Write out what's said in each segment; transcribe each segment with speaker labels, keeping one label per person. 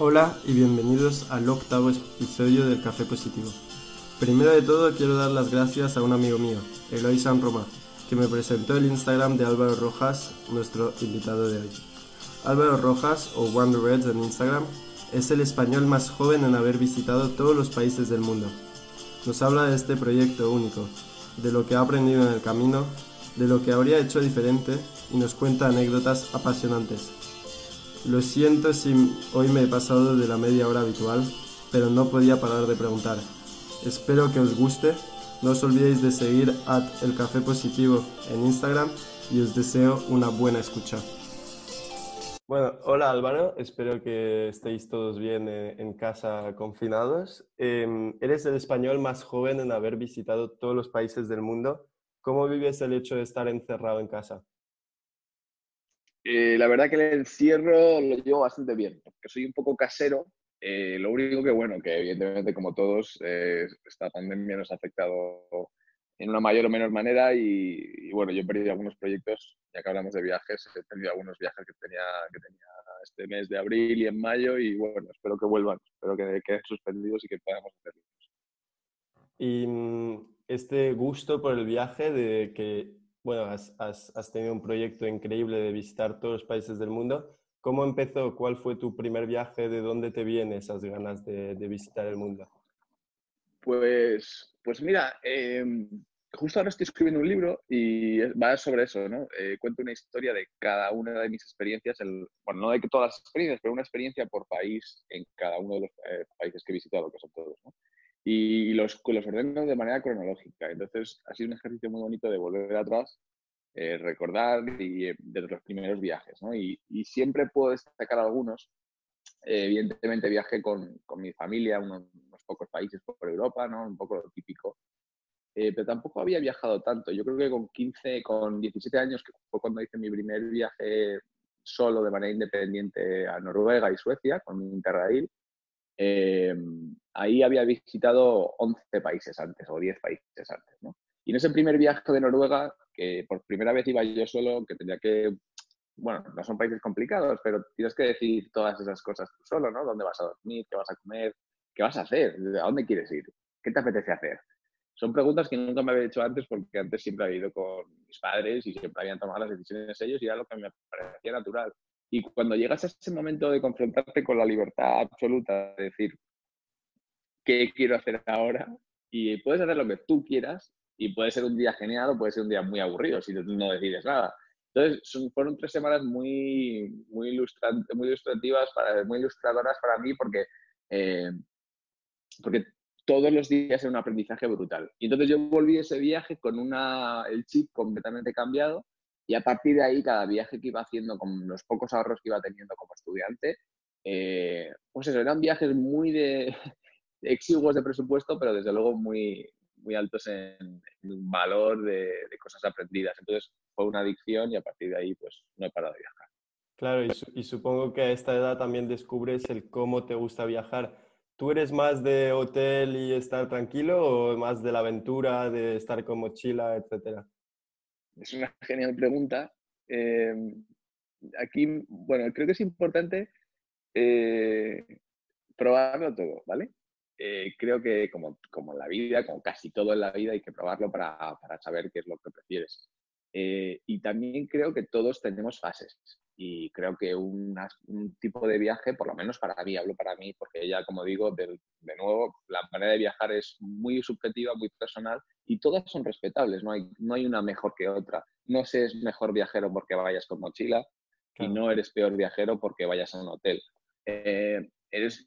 Speaker 1: Hola y bienvenidos al octavo episodio del Café Positivo. Primero de todo quiero dar las gracias a un amigo mío, Eloy San Roma, que me presentó el Instagram de Álvaro Rojas, nuestro invitado de hoy. Álvaro Rojas, o Wonder Reds en Instagram, es el español más joven en haber visitado todos los países del mundo. Nos habla de este proyecto único, de lo que ha aprendido en el camino, de lo que habría hecho diferente y nos cuenta anécdotas apasionantes lo siento si hoy me he pasado de la media hora habitual, pero no podía parar de preguntar. Espero que os guste. No os olvidéis de seguir at el café positivo en Instagram y os deseo una buena escucha. Bueno, hola Álvaro, espero que estéis todos bien eh, en casa confinados. Em, eres el español más joven en haber visitado todos los países del mundo. ¿Cómo vives el hecho de estar encerrado en casa?
Speaker 2: Eh, la verdad que el encierro lo llevo bastante bien, porque soy un poco casero. Eh, lo único que, bueno, que evidentemente como todos, eh, esta pandemia nos ha afectado en una mayor o menor manera y, bueno, yo he perdido algunos proyectos, ya que hablamos de viajes, he perdido algunos viajes que tenía, que tenía este mes de abril y en mayo y bueno, espero que vuelvan, espero que queden suspendidos y que podamos hacerlos.
Speaker 1: Y mm, este gusto por el viaje de que bueno, has, tenido un proyecto increíble de visitar todos los países del mundo. ¿Cómo empezó? ¿Cuál fue tu primer viaje? ¿De dónde te vienen esas ganas de, visitar el mundo?
Speaker 2: Pues, pues mira, em, justo ahora estoy escribiendo un libro y va sobre eso, ¿no? Eh, cuento una historia de cada una de mis experiencias, bueno, no de todas las experiencias, pero una experiencia por país en cada uno de los eh, países que he visitado, que son todos, ¿no? Y los, los ordeno de manera cronológica. Entonces, ha sido un ejercicio muy bonito de volver atrás, eh, recordar y, eh, de los primeros viajes. ¿no? Y, y, siempre puedo destacar algunos. Eh, evidentemente, viajé con, con mi familia, unos, unos, pocos países por Europa, ¿no? un poco lo típico. pero tampoco había viajado tanto. Yo creo que con 15, con 17 años, que fue cuando hice mi primer viaje solo de manera independiente a Noruega y Suecia con mi Interrail, eh, ahí había visitado 11 países antes o 10 países antes. ¿no? Y en ese primer viaje de Noruega, que por primera vez iba yo solo, que tenía que, bueno, no son países complicados, pero tienes que decir todas esas cosas tú solo, ¿no? ¿Dónde vas a dormir? ¿Qué vas a comer? ¿Qué vas a hacer? ¿A dónde quieres ir? ¿Qué te apetece hacer? Son preguntas que nunca me había hecho antes porque antes siempre había ido con mis padres y siempre habían tomado las decisiones ellos y era lo que me parecía natural. Y cuando llegas a ese momento de confrontarte con la libertad absoluta, de decir, ¿qué quiero hacer ahora? Y puedes hacer lo que tú quieras y puede ser un día genial o puede ser un día muy aburrido si no decides nada. Entonces, fueron tres semanas muy, muy, muy ilustrativas, para, muy ilustradoras para mí porque, eh, porque todos los días era un aprendizaje brutal. Y entonces yo volví ese viaje con una, el chip completamente cambiado y a partir de ahí, cada viaje que iba haciendo con los pocos ahorros que iba teniendo como estudiante, eh, pues eso, eran viajes muy de, exiguos de presupuesto, pero desde luego muy, muy altos en, valor de, cosas aprendidas. Entonces fue una adicción y a partir de ahí pues no he parado de viajar.
Speaker 1: Claro, y, y supongo que a esta edad también descubres el cómo te gusta viajar. ¿Tú eres más de hotel y estar tranquilo o más de la aventura, de estar con mochila, etcétera?
Speaker 2: Es una genial pregunta. Em, aquí, bueno, creo que es importante eh, probarlo todo, ¿vale? Eh, creo que como, como, en la vida, como casi todo en la vida, hay que probarlo para, para saber qué es lo que prefieres. Eh, y también creo que todos tenemos fases y creo que un tipo de viaje, por lo menos para mí, hablo para mí, porque ya, como digo, de, de, nuevo, la manera de viajar es muy subjetiva, muy personal y todas son respetables, no hay, no hay una mejor que otra. No se es mejor viajero porque vayas con mochila y no eres peor viajero porque vayas a un hotel. Eh, eres,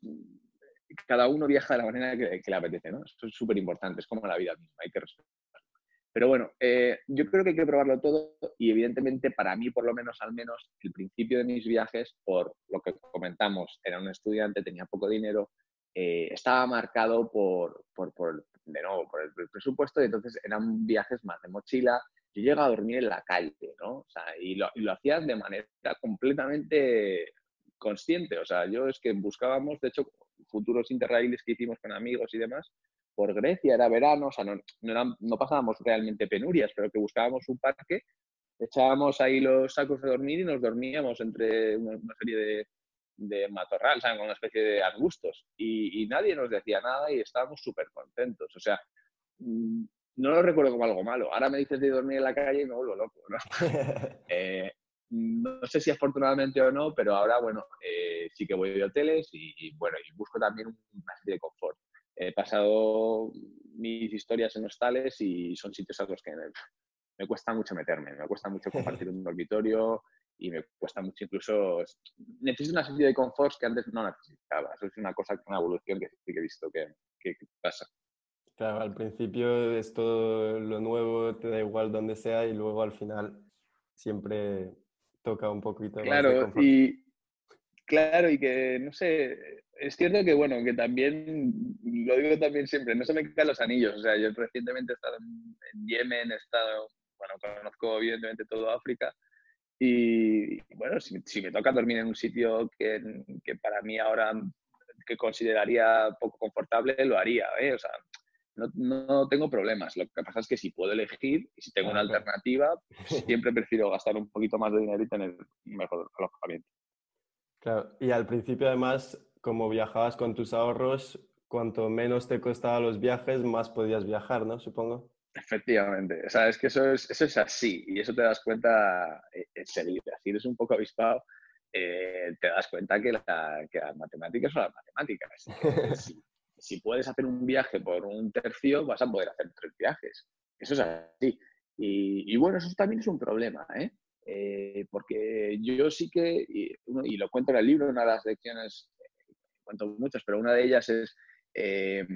Speaker 2: cada uno viaja de la manera que, que le apetece, ¿no? Esto es súper importante, es como la vida misma, hay que respetar. Pero bueno, eh, yo creo que hay que probarlo todo y evidentemente para mí, por lo menos al menos, el principio de mis viajes, por lo que comentamos, era un estudiante, tenía poco dinero, eh, estaba marcado por, por, por, de nuevo, por el, presupuesto y entonces eran viajes más de mochila. Yo llegaba a dormir en la calle, ¿no? Y lo, y hacía de manera completamente consciente. O sea, yo es que buscábamos, de hecho, futuros interraíles que hicimos con amigos y demás, por Grecia, era verano, o sea, no, no, pasábamos realmente penurias, pero que buscábamos un parque, echábamos ahí los sacos de dormir y nos dormíamos entre una, serie de matorral, ¿saben? Con una especie de arbustos. Y, nadie nos decía nada y estábamos súper contentos. O sea, mm, no lo recuerdo como algo malo. Ahora me dices de dormir en la calle y me vuelvo loco, ¿no? Eh, no sé si afortunadamente o no, pero ahora, bueno, eh, sí que voy de hoteles y, bueno, y busco también una serie de confort. He pasado mis historias en hostales y son sitios a los que me, cuesta mucho meterme, me cuesta mucho compartir un dormitorio y me cuesta mucho incluso... Necesito una serie de conforts que antes no necesitaba. Eso es una cosa, una evolución que sí que he visto que, que pasa.
Speaker 1: Claro, al principio es todo lo nuevo, te da igual donde sea y luego al final siempre toca un poquito
Speaker 2: claro, y Claro, y que, no sé, es cierto que, bueno, que también, lo digo también siempre, no se me quitan los anillos. O sea, yo recientemente he estado en, Yemen, he estado, bueno, conozco evidentemente todo África. Y, bueno, si, si, me toca dormir en un sitio que, que, para mí ahora que consideraría poco confortable, lo haría, ¿eh? O sea, no, no, tengo problemas. Lo que pasa es que si puedo elegir y si tengo una alternativa, siempre prefiero gastar un poquito más de dinero y tener un mejor alojamiento.
Speaker 1: Claro, y al principio además, como viajabas con tus ahorros, cuanto menos te costaban los viajes, más podías viajar, ¿no? Supongo.
Speaker 2: Efectivamente, o sea, es que eso es, eso es así y eso te das cuenta eh, enseguida. Si eres un poco avispado, eh, te das cuenta que, la, que, las matemáticas son las matemáticas. si, si, puedes hacer un viaje por un tercio, vas a poder hacer tres viajes. Eso es así. Y, y bueno, eso también es un problema, ¿eh? Eh, porque yo sí que, y, lo cuento en el libro, una de las lecciones, cuento muchas, pero una de ellas es eh,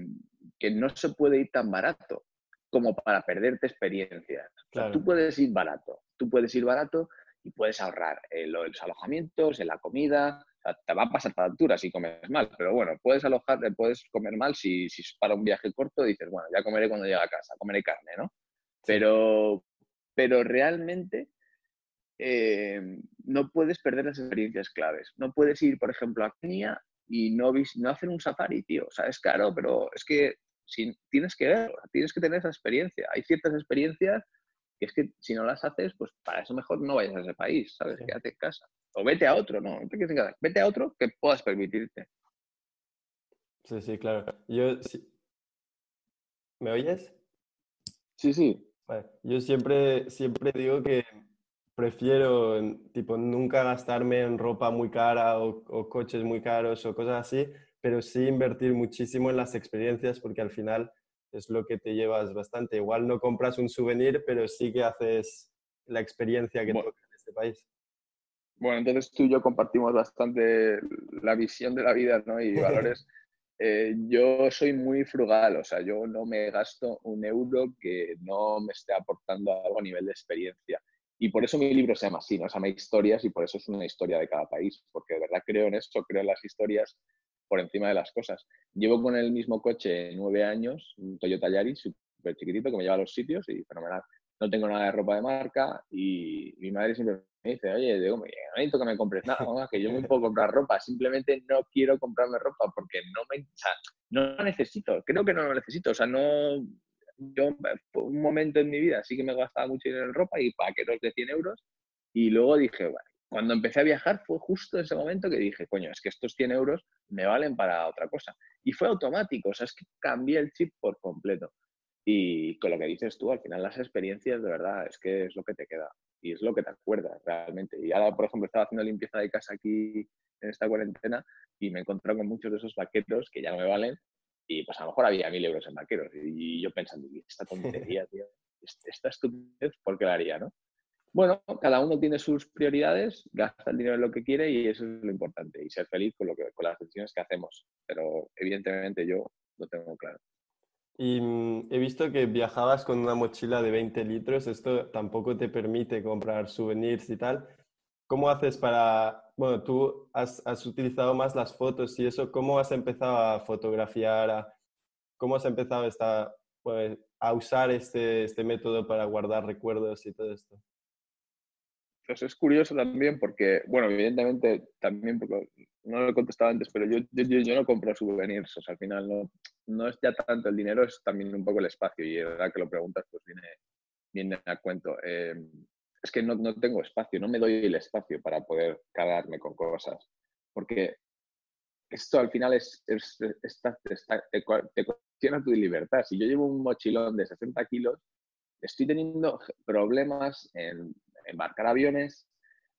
Speaker 2: que no se puede ir tan barato como para perderte experiencia. tú puedes ir barato, tú puedes ir barato y puedes ahorrar en los alojamientos, en la comida, te va a pasar factura si comes mal, pero bueno, puedes alojar, puedes comer mal si, si es para un viaje corto, dices, bueno, ya comeré cuando llegue a casa, comeré carne, ¿no? Pero, pero realmente eh, no puedes perder las experiencias claves. No puedes ir, por ejemplo, a Kenia y no, no hacer un safari, tío. O sea, es caro, pero es que si, tienes que verlo, tienes que tener esa experiencia. Hay ciertas experiencias que es que si no las haces, pues para eso mejor no vayas a ese país, ¿sabes? Quédate en casa. O vete a otro, no, no te quedes en casa. Vete a otro que puedas permitirte.
Speaker 1: Sí, sí, claro. Yo, ¿Me oyes?
Speaker 2: Sí, sí.
Speaker 1: Yo siempre, siempre digo que prefiero, tipo, nunca gastarme en ropa muy cara o, coches muy caros o cosas así, pero sí invertir muchísimo en las experiencias porque al final es lo que te llevas bastante. Igual no compras un souvenir, pero sí que haces la experiencia que toca en este país.
Speaker 2: Bueno, entonces tú y yo compartimos bastante la visión de la vida ¿no? y valores. Eh, yo soy muy frugal, o sea, yo no me gasto un euro que no me esté aportando algo a nivel de experiencia. Y por eso mi libro se llama así, ¿no? Se llama Historias y por eso es una historia de cada país, porque de verdad creo en eso, creo en las historias por encima de las cosas. Llevo con el mismo coche nueve años, un Toyota Yaris súper chiquitito que me lleva a los sitios y fenomenal. No tengo nada de ropa de marca y mi madre siempre me dice, oye, digo, no necesito que me compres nada, mamá, que yo me puedo comprar ropa, simplemente no quiero comprarme ropa porque no me, o sea, no necesito, creo que no lo necesito, o sea, no, yo un momento en mi vida sí que me gastaba mucho dinero en ropa y paquetes de 100 euros. Y luego dije, bueno, cuando empecé a viajar fue justo ese momento que dije, coño, es que estos 100 euros me valen para otra cosa. Y fue automático, o sea, es que cambié el chip por completo. Y con lo que dices tú, al final las experiencias de verdad es que es lo que te queda y es lo que te acuerdas realmente. Y ahora, por ejemplo, estaba haciendo limpieza de casa aquí en esta cuarentena y me encontré con muchos de esos vaqueros que ya no me valen y pues a lo mejor había mil euros en vaqueros. Y yo pensando, esta tontería, tío, esta estupidez, ¿por qué la haría, no? Bueno, cada uno tiene sus prioridades, gasta el dinero en lo que quiere y eso es lo importante. Y ser feliz con, lo que, con las decisiones que hacemos. Pero evidentemente yo lo tengo claro.
Speaker 1: Y mm, he visto que viajabas con una mochila de 20 litros. Esto tampoco te permite comprar souvenirs y tal. ¿Cómo haces para, bueno, tú has, has, utilizado más las fotos y eso, ¿cómo has empezado a fotografiar? ¿Cómo has empezado esta, pues, a usar este, este método para guardar recuerdos y todo esto?
Speaker 2: Pues es curioso también porque, bueno, evidentemente también, porque no lo he contestado antes, pero yo, yo, yo no compro souvenirs, o sea, al final no, no es ya tanto el dinero, es también un poco el espacio y la verdad que lo preguntas, pues viene, viene a cuento. Eh, es que no, no, tengo espacio, no me doy el espacio para poder quedarme con cosas. porque esto al final es, te, cuestiona tu libertad. Si yo llevo un mochilón de 60 kilos, estoy teniendo problemas en embarcar aviones,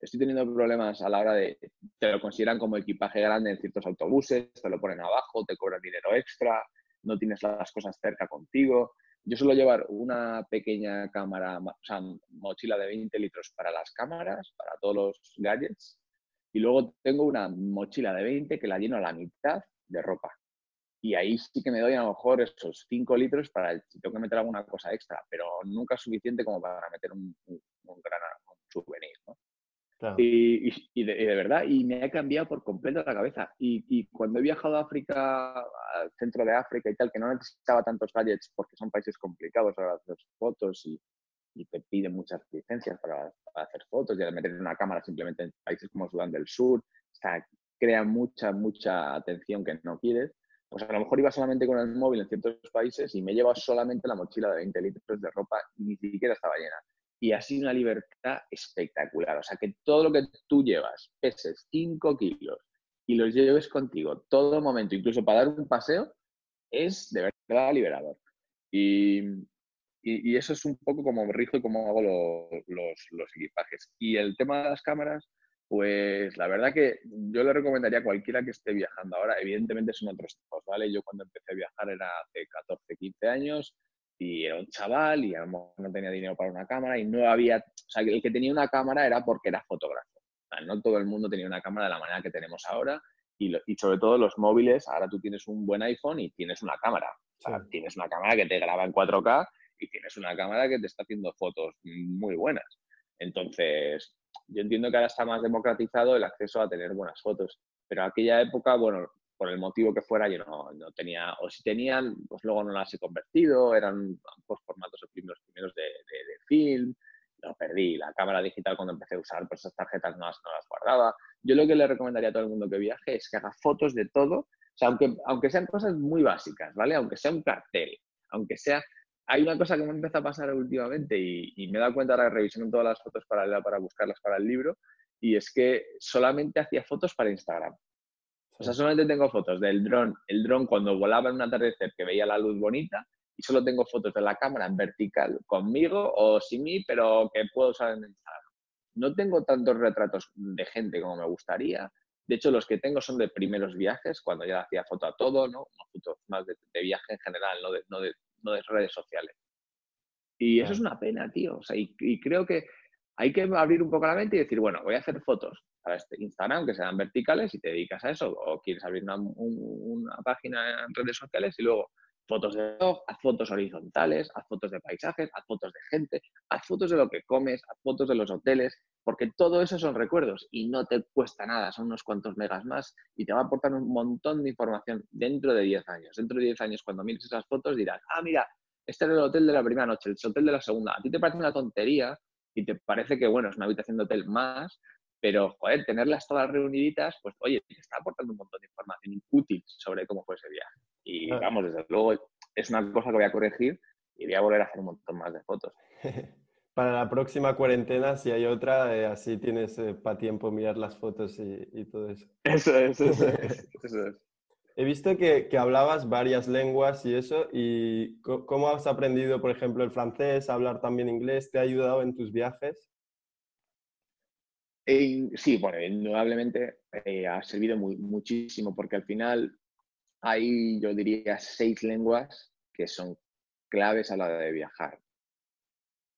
Speaker 2: estoy teniendo problemas a la hora de, te lo consideran como equipaje grande en ciertos autobuses, te lo ponen abajo, te cobran dinero extra, no tienes las cosas cerca contigo. Yo suelo llevar una pequeña cámara, o sea, mochila de 20 litros para las cámaras, para todos los gadgets, y luego tengo una mochila de 20 que la lleno a la mitad de ropa. Y ahí sí que me doy a lo mejor esos 5 litros para si tengo que meter alguna cosa extra, pero nunca es suficiente como para meter un, gran souvenir. ¿no? Y, de, verdad, y me ha cambiado por completo la cabeza. Y, cuando he viajado a África, al centro de África y tal, que no necesitaba tantos gadgets porque son países complicados para hacer fotos y, te piden muchas licencias para, hacer fotos y al meter una cámara simplemente en países como Sudán del Sur, o sea, crea mucha, mucha atención que no quieres. Pues a lo mejor iba solamente con el móvil en ciertos países y me lleva solamente la mochila de 20 litros de ropa y ni siquiera estaba llena y ha sido una libertad espectacular. O sea, que todo lo que tú llevas, peses 5 kilos y los lleves contigo todo momento, incluso para dar un paseo, es de verdad liberador. Y, y, eso es un poco como rijo y cómo hago los, los, equipajes. Y el tema de las cámaras, pues la verdad que yo le recomendaría a cualquiera que esté viajando ahora, evidentemente son otros tipos, ¿vale? Yo cuando empecé a viajar era hace 14, 15 años, y era un chaval y a lo mejor no tenía dinero para una cámara y no había, o sea, el que tenía una cámara era porque era fotógrafo. no todo el mundo tenía una cámara de la manera que tenemos ahora y, y, sobre todo los móviles, ahora tú tienes un buen iPhone y tienes una cámara. O sea, tienes una cámara que te graba en 4K y tienes una cámara que te está haciendo fotos muy buenas. Entonces, yo entiendo que ahora está más democratizado el acceso a tener buenas fotos, pero aquella época, bueno, por el motivo que fuera, yo no, no, tenía, o si tenían, pues luego no las he convertido, eran pues, formatos primeros, primeros de, de, film, lo perdí. La cámara digital cuando empecé a usar pues esas tarjetas no las, no las guardaba. Yo lo que le recomendaría a todo el mundo que viaje es que haga fotos de todo, o sea, aunque, aunque sean cosas muy básicas, ¿vale? Aunque sea un cartel, aunque sea... Hay una cosa que me empieza a pasar últimamente y, y me he dado cuenta ahora revisando todas las fotos para, para buscarlas para el libro, y es que solamente hacía fotos para Instagram. O sea, solamente tengo fotos del dron, el dron cuando volaba en un atardecer que veía la luz bonita y solo tengo fotos de la cámara en vertical conmigo o sin mí, pero que puedo usar en Instagram. No tengo tantos retratos de gente como me gustaría. De hecho, los que tengo son de primeros viajes, cuando ya hacía foto a todo, ¿no? Fotos más de, viaje en general, no de, no, de, no de, redes sociales. Y eso es una pena, tío. O sea, y creo que hay que abrir un poco la mente y decir, bueno, voy a hacer fotos para este Instagram que sean verticales y te dedicas a eso, o quieres abrir una, página en redes sociales y luego fotos de blog, haz fotos horizontales, haz fotos de paisajes, haz fotos de gente, haz fotos de lo que comes, haz fotos de los hoteles, porque todo eso son recuerdos y no te cuesta nada, son unos cuantos megas más y te va a aportar un montón de información dentro de 10 años. Dentro de 10 años, cuando mires esas fotos, dirás, ah, mira, este es el hotel de la primera noche, el hotel de la segunda. A ti te parece una tontería y te parece que, bueno, es una habitación de hotel más, pero, joder, tenerlas todas reuniditas, pues, oye, te está aportando un montón de información útil sobre cómo fue ese viaje. Y, vamos, desde luego, es una cosa que voy a corregir y voy a volver a hacer un montón más de fotos.
Speaker 1: Para la próxima cuarentena, si hay otra, eh, así tienes eh, para tiempo mirar las fotos y, todo eso.
Speaker 2: Eso es, eso es, eso es.
Speaker 1: He visto que, que, hablabas varias lenguas y eso, y ¿cómo has aprendido, por ejemplo, el francés, hablar también inglés? ¿Te ha ayudado en tus viajes?
Speaker 2: Sí, bueno, indudablemente eh, ha servido muchísimo porque al final hay, yo diría, seis lenguas que son claves a la hora de viajar.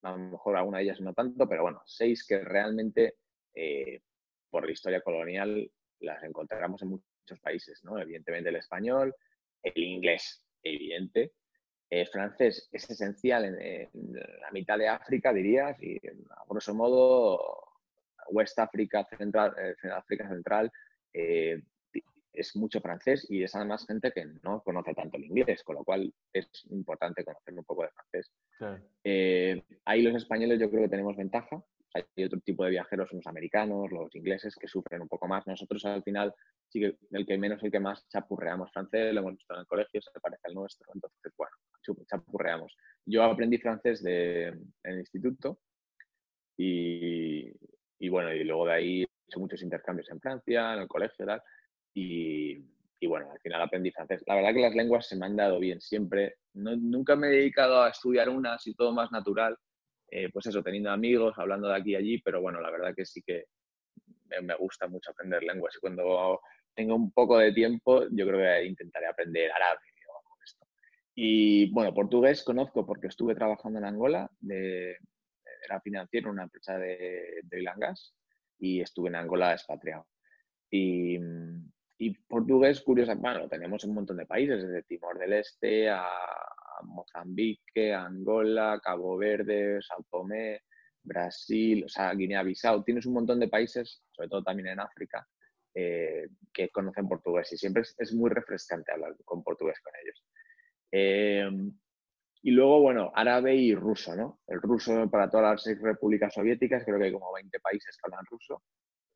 Speaker 2: A lo mejor alguna de ellas no tanto, pero bueno, seis que realmente eh, por la historia colonial las encontramos en muchos países, ¿no? Evidentemente el español, el inglés, evidente, el francés es esencial en, la mitad de África, dirías, y a grosso modo West África Central, eh, África Central eh, es mucho francés y es además gente que no conoce tanto el inglés, con lo cual es importante conocer un poco de francés. Eh, ahí los españoles yo creo que tenemos ventaja. Hay otro tipo de viajeros, los americanos, los ingleses, que sufren un poco más. Nosotros al final, sí que el que menos, el que más chapurreamos francés, lo hemos visto en el colegio, se parece al nuestro. Entonces, bueno, chapurreamos. Yo aprendí francés de, en el instituto y, y bueno, y luego de ahí hecho muchos intercambios en Francia, en el colegio, tal, y, y bueno, al final aprendí francés. La verdad que las lenguas se me han dado bien siempre. nunca me he dedicado a estudiar unas y todo más natural, eh, pues eso, teniendo amigos, hablando de aquí y allí, pero bueno, la verdad que sí que me, gusta mucho aprender lenguas y cuando tengo un poco de tiempo, yo creo que intentaré aprender árabe o esto. Y bueno, portugués conozco porque estuve trabajando en Angola, de, era financiero en una empresa de, de y estuve en Angola expatriado. Y, y portugués, curioso, bueno, tenemos un montón de países, desde Timor del Este a, Mozambique, Angola, Cabo Verde, Sao Tomé, Brasil, o sea, Guinea-Bissau. Tienes un montón de países, sobre todo también en África, eh, que conocen portugués y siempre es, muy refrescante hablar con portugués con ellos. Eh, y luego, bueno, árabe y ruso, ¿no? El ruso para todas las seis repúblicas soviéticas, creo que hay como 20 países que hablan ruso.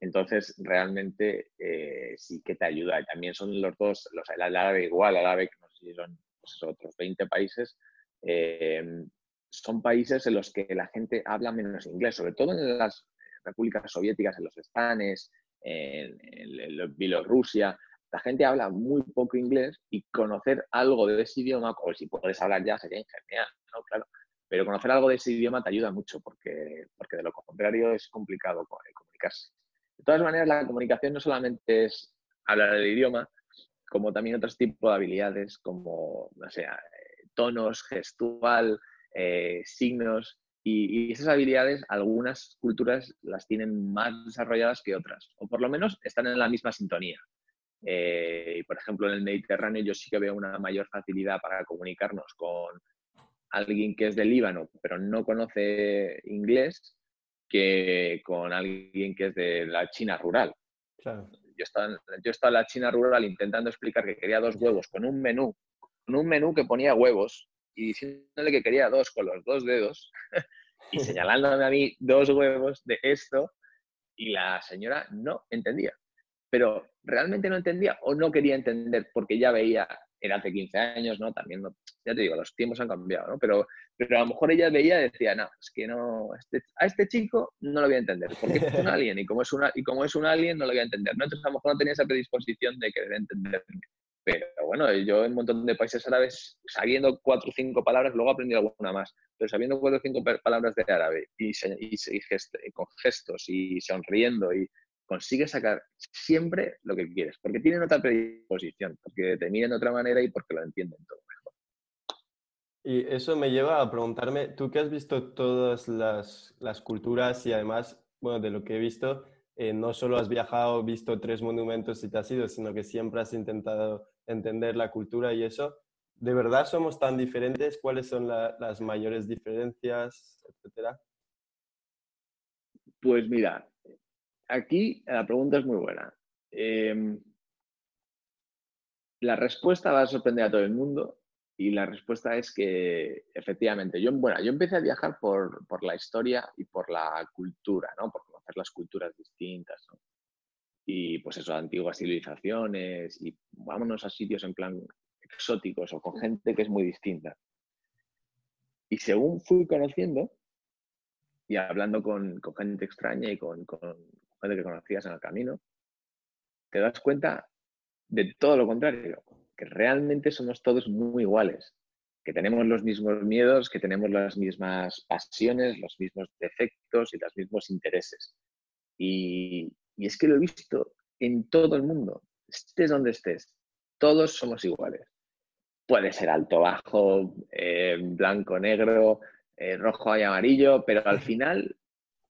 Speaker 2: Entonces, realmente eh, sí que te ayuda. Y también son los dos, los, el árabe igual, el árabe, que no sé si son pues, otros 20 países, eh, son países en los que la gente habla menos inglés, sobre todo en las repúblicas soviéticas, en los estanes, en, en, Bielorrusia. La gente habla muy poco inglés y conocer algo de ese idioma, o si puedes hablar ya, sería genial, ¿no? Claro. Pero conocer algo de ese idioma te ayuda mucho porque, porque de lo contrario es complicado comunicarse. De todas maneras, la comunicación no solamente es hablar el idioma, como también otros tipos de habilidades, como, no sé, tonos, gestual, eh, signos. Y, esas habilidades, algunas culturas las tienen más desarrolladas que otras, o por lo menos están en la misma sintonía. Eh, por ejemplo, en el Mediterráneo yo sí que veo una mayor facilidad para comunicarnos con alguien que es del Líbano, pero no conoce inglés, que con alguien que es de la China rural. Yo, estaba, yo estaba en la China rural intentando explicar que quería dos huevos con un menú, con un menú que ponía huevos y diciéndole que quería dos con los dos dedos y señalándome a mí dos huevos de esto y la señora no entendía. Pero realmente no entendía o no quería entender porque ya veía era hace 15 años, ¿no? También, ya te digo, los tiempos han cambiado, ¿no? Pero, pero a lo mejor ella veía y decía, no, es que no, este, a este chico no lo voy a entender, porque es un alien y como es, una, y como es un alien no lo voy a entender, ¿no? Entonces a lo mejor no tenía esa predisposición de querer entenderme. Pero bueno, yo en un montón de países árabes, sabiendo cuatro o cinco palabras, luego aprendí alguna más, pero sabiendo cuatro o cinco palabras de árabe y, y, y con gestos y sonriendo y consigues sacar siempre lo que quieres, porque tienen otra predisposición, porque te miran de otra manera y porque lo entienden todo mejor.
Speaker 1: Y eso me lleva a preguntarme, tú que has visto todas las, las culturas y además, bueno, de lo que he visto, eh, no solo has viajado, visto tres monumentos y te has ido, sino que siempre has intentado entender la cultura y eso. ¿De verdad somos tan diferentes? ¿Cuáles son las mayores diferencias, etcétera?
Speaker 2: Pues mira, aquí la pregunta es muy buena. Em, la respuesta va a sorprender a todo el mundo y la respuesta es que efectivamente, yo, bueno, yo empecé a viajar por, la historia y por la cultura, ¿no? por conocer las culturas distintas. Y pues eso, antiguas civilizaciones y vámonos a sitios en plan exóticos o con gente que es muy distinta. Y según fui conociendo y hablando con, gente extraña y con, gente que conocías en el camino, te das cuenta de todo lo contrario, que realmente somos todos muy iguales, que tenemos los mismos miedos, que tenemos las mismas pasiones, los mismos defectos y los mismos intereses. Y, es que lo he visto en todo el mundo, estés donde estés, todos somos iguales. Puede ser alto, bajo, eh, blanco, negro, eh, rojo y amarillo, pero al final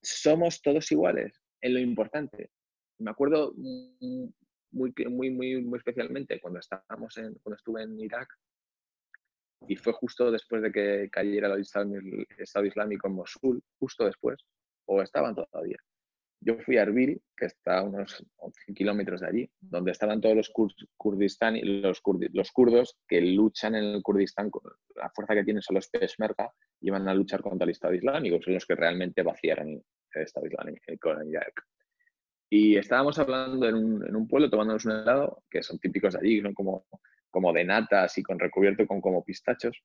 Speaker 2: somos todos iguales en lo importante. Me acuerdo muy, muy, muy, muy especialmente cuando, estábamos cuando estuve en Irak y fue justo después de que cayera el Estado Islámico en Mosul, justo después, o estaban todavía. Yo fui a Erbil, que está a unos 11 kilómetros de allí, donde estaban todos los, Kurdistán, los, los kurdos que luchan en el Kurdistán, la fuerza que tienen son los Peshmerga, y van a luchar contra el Estado Islámico, son los que realmente vaciaron Estado Islámico con Irak. Y estábamos hablando en un, pueblo tomándonos un helado, que son típicos de allí, son como, como de nata, así con recubierto con como pistachos.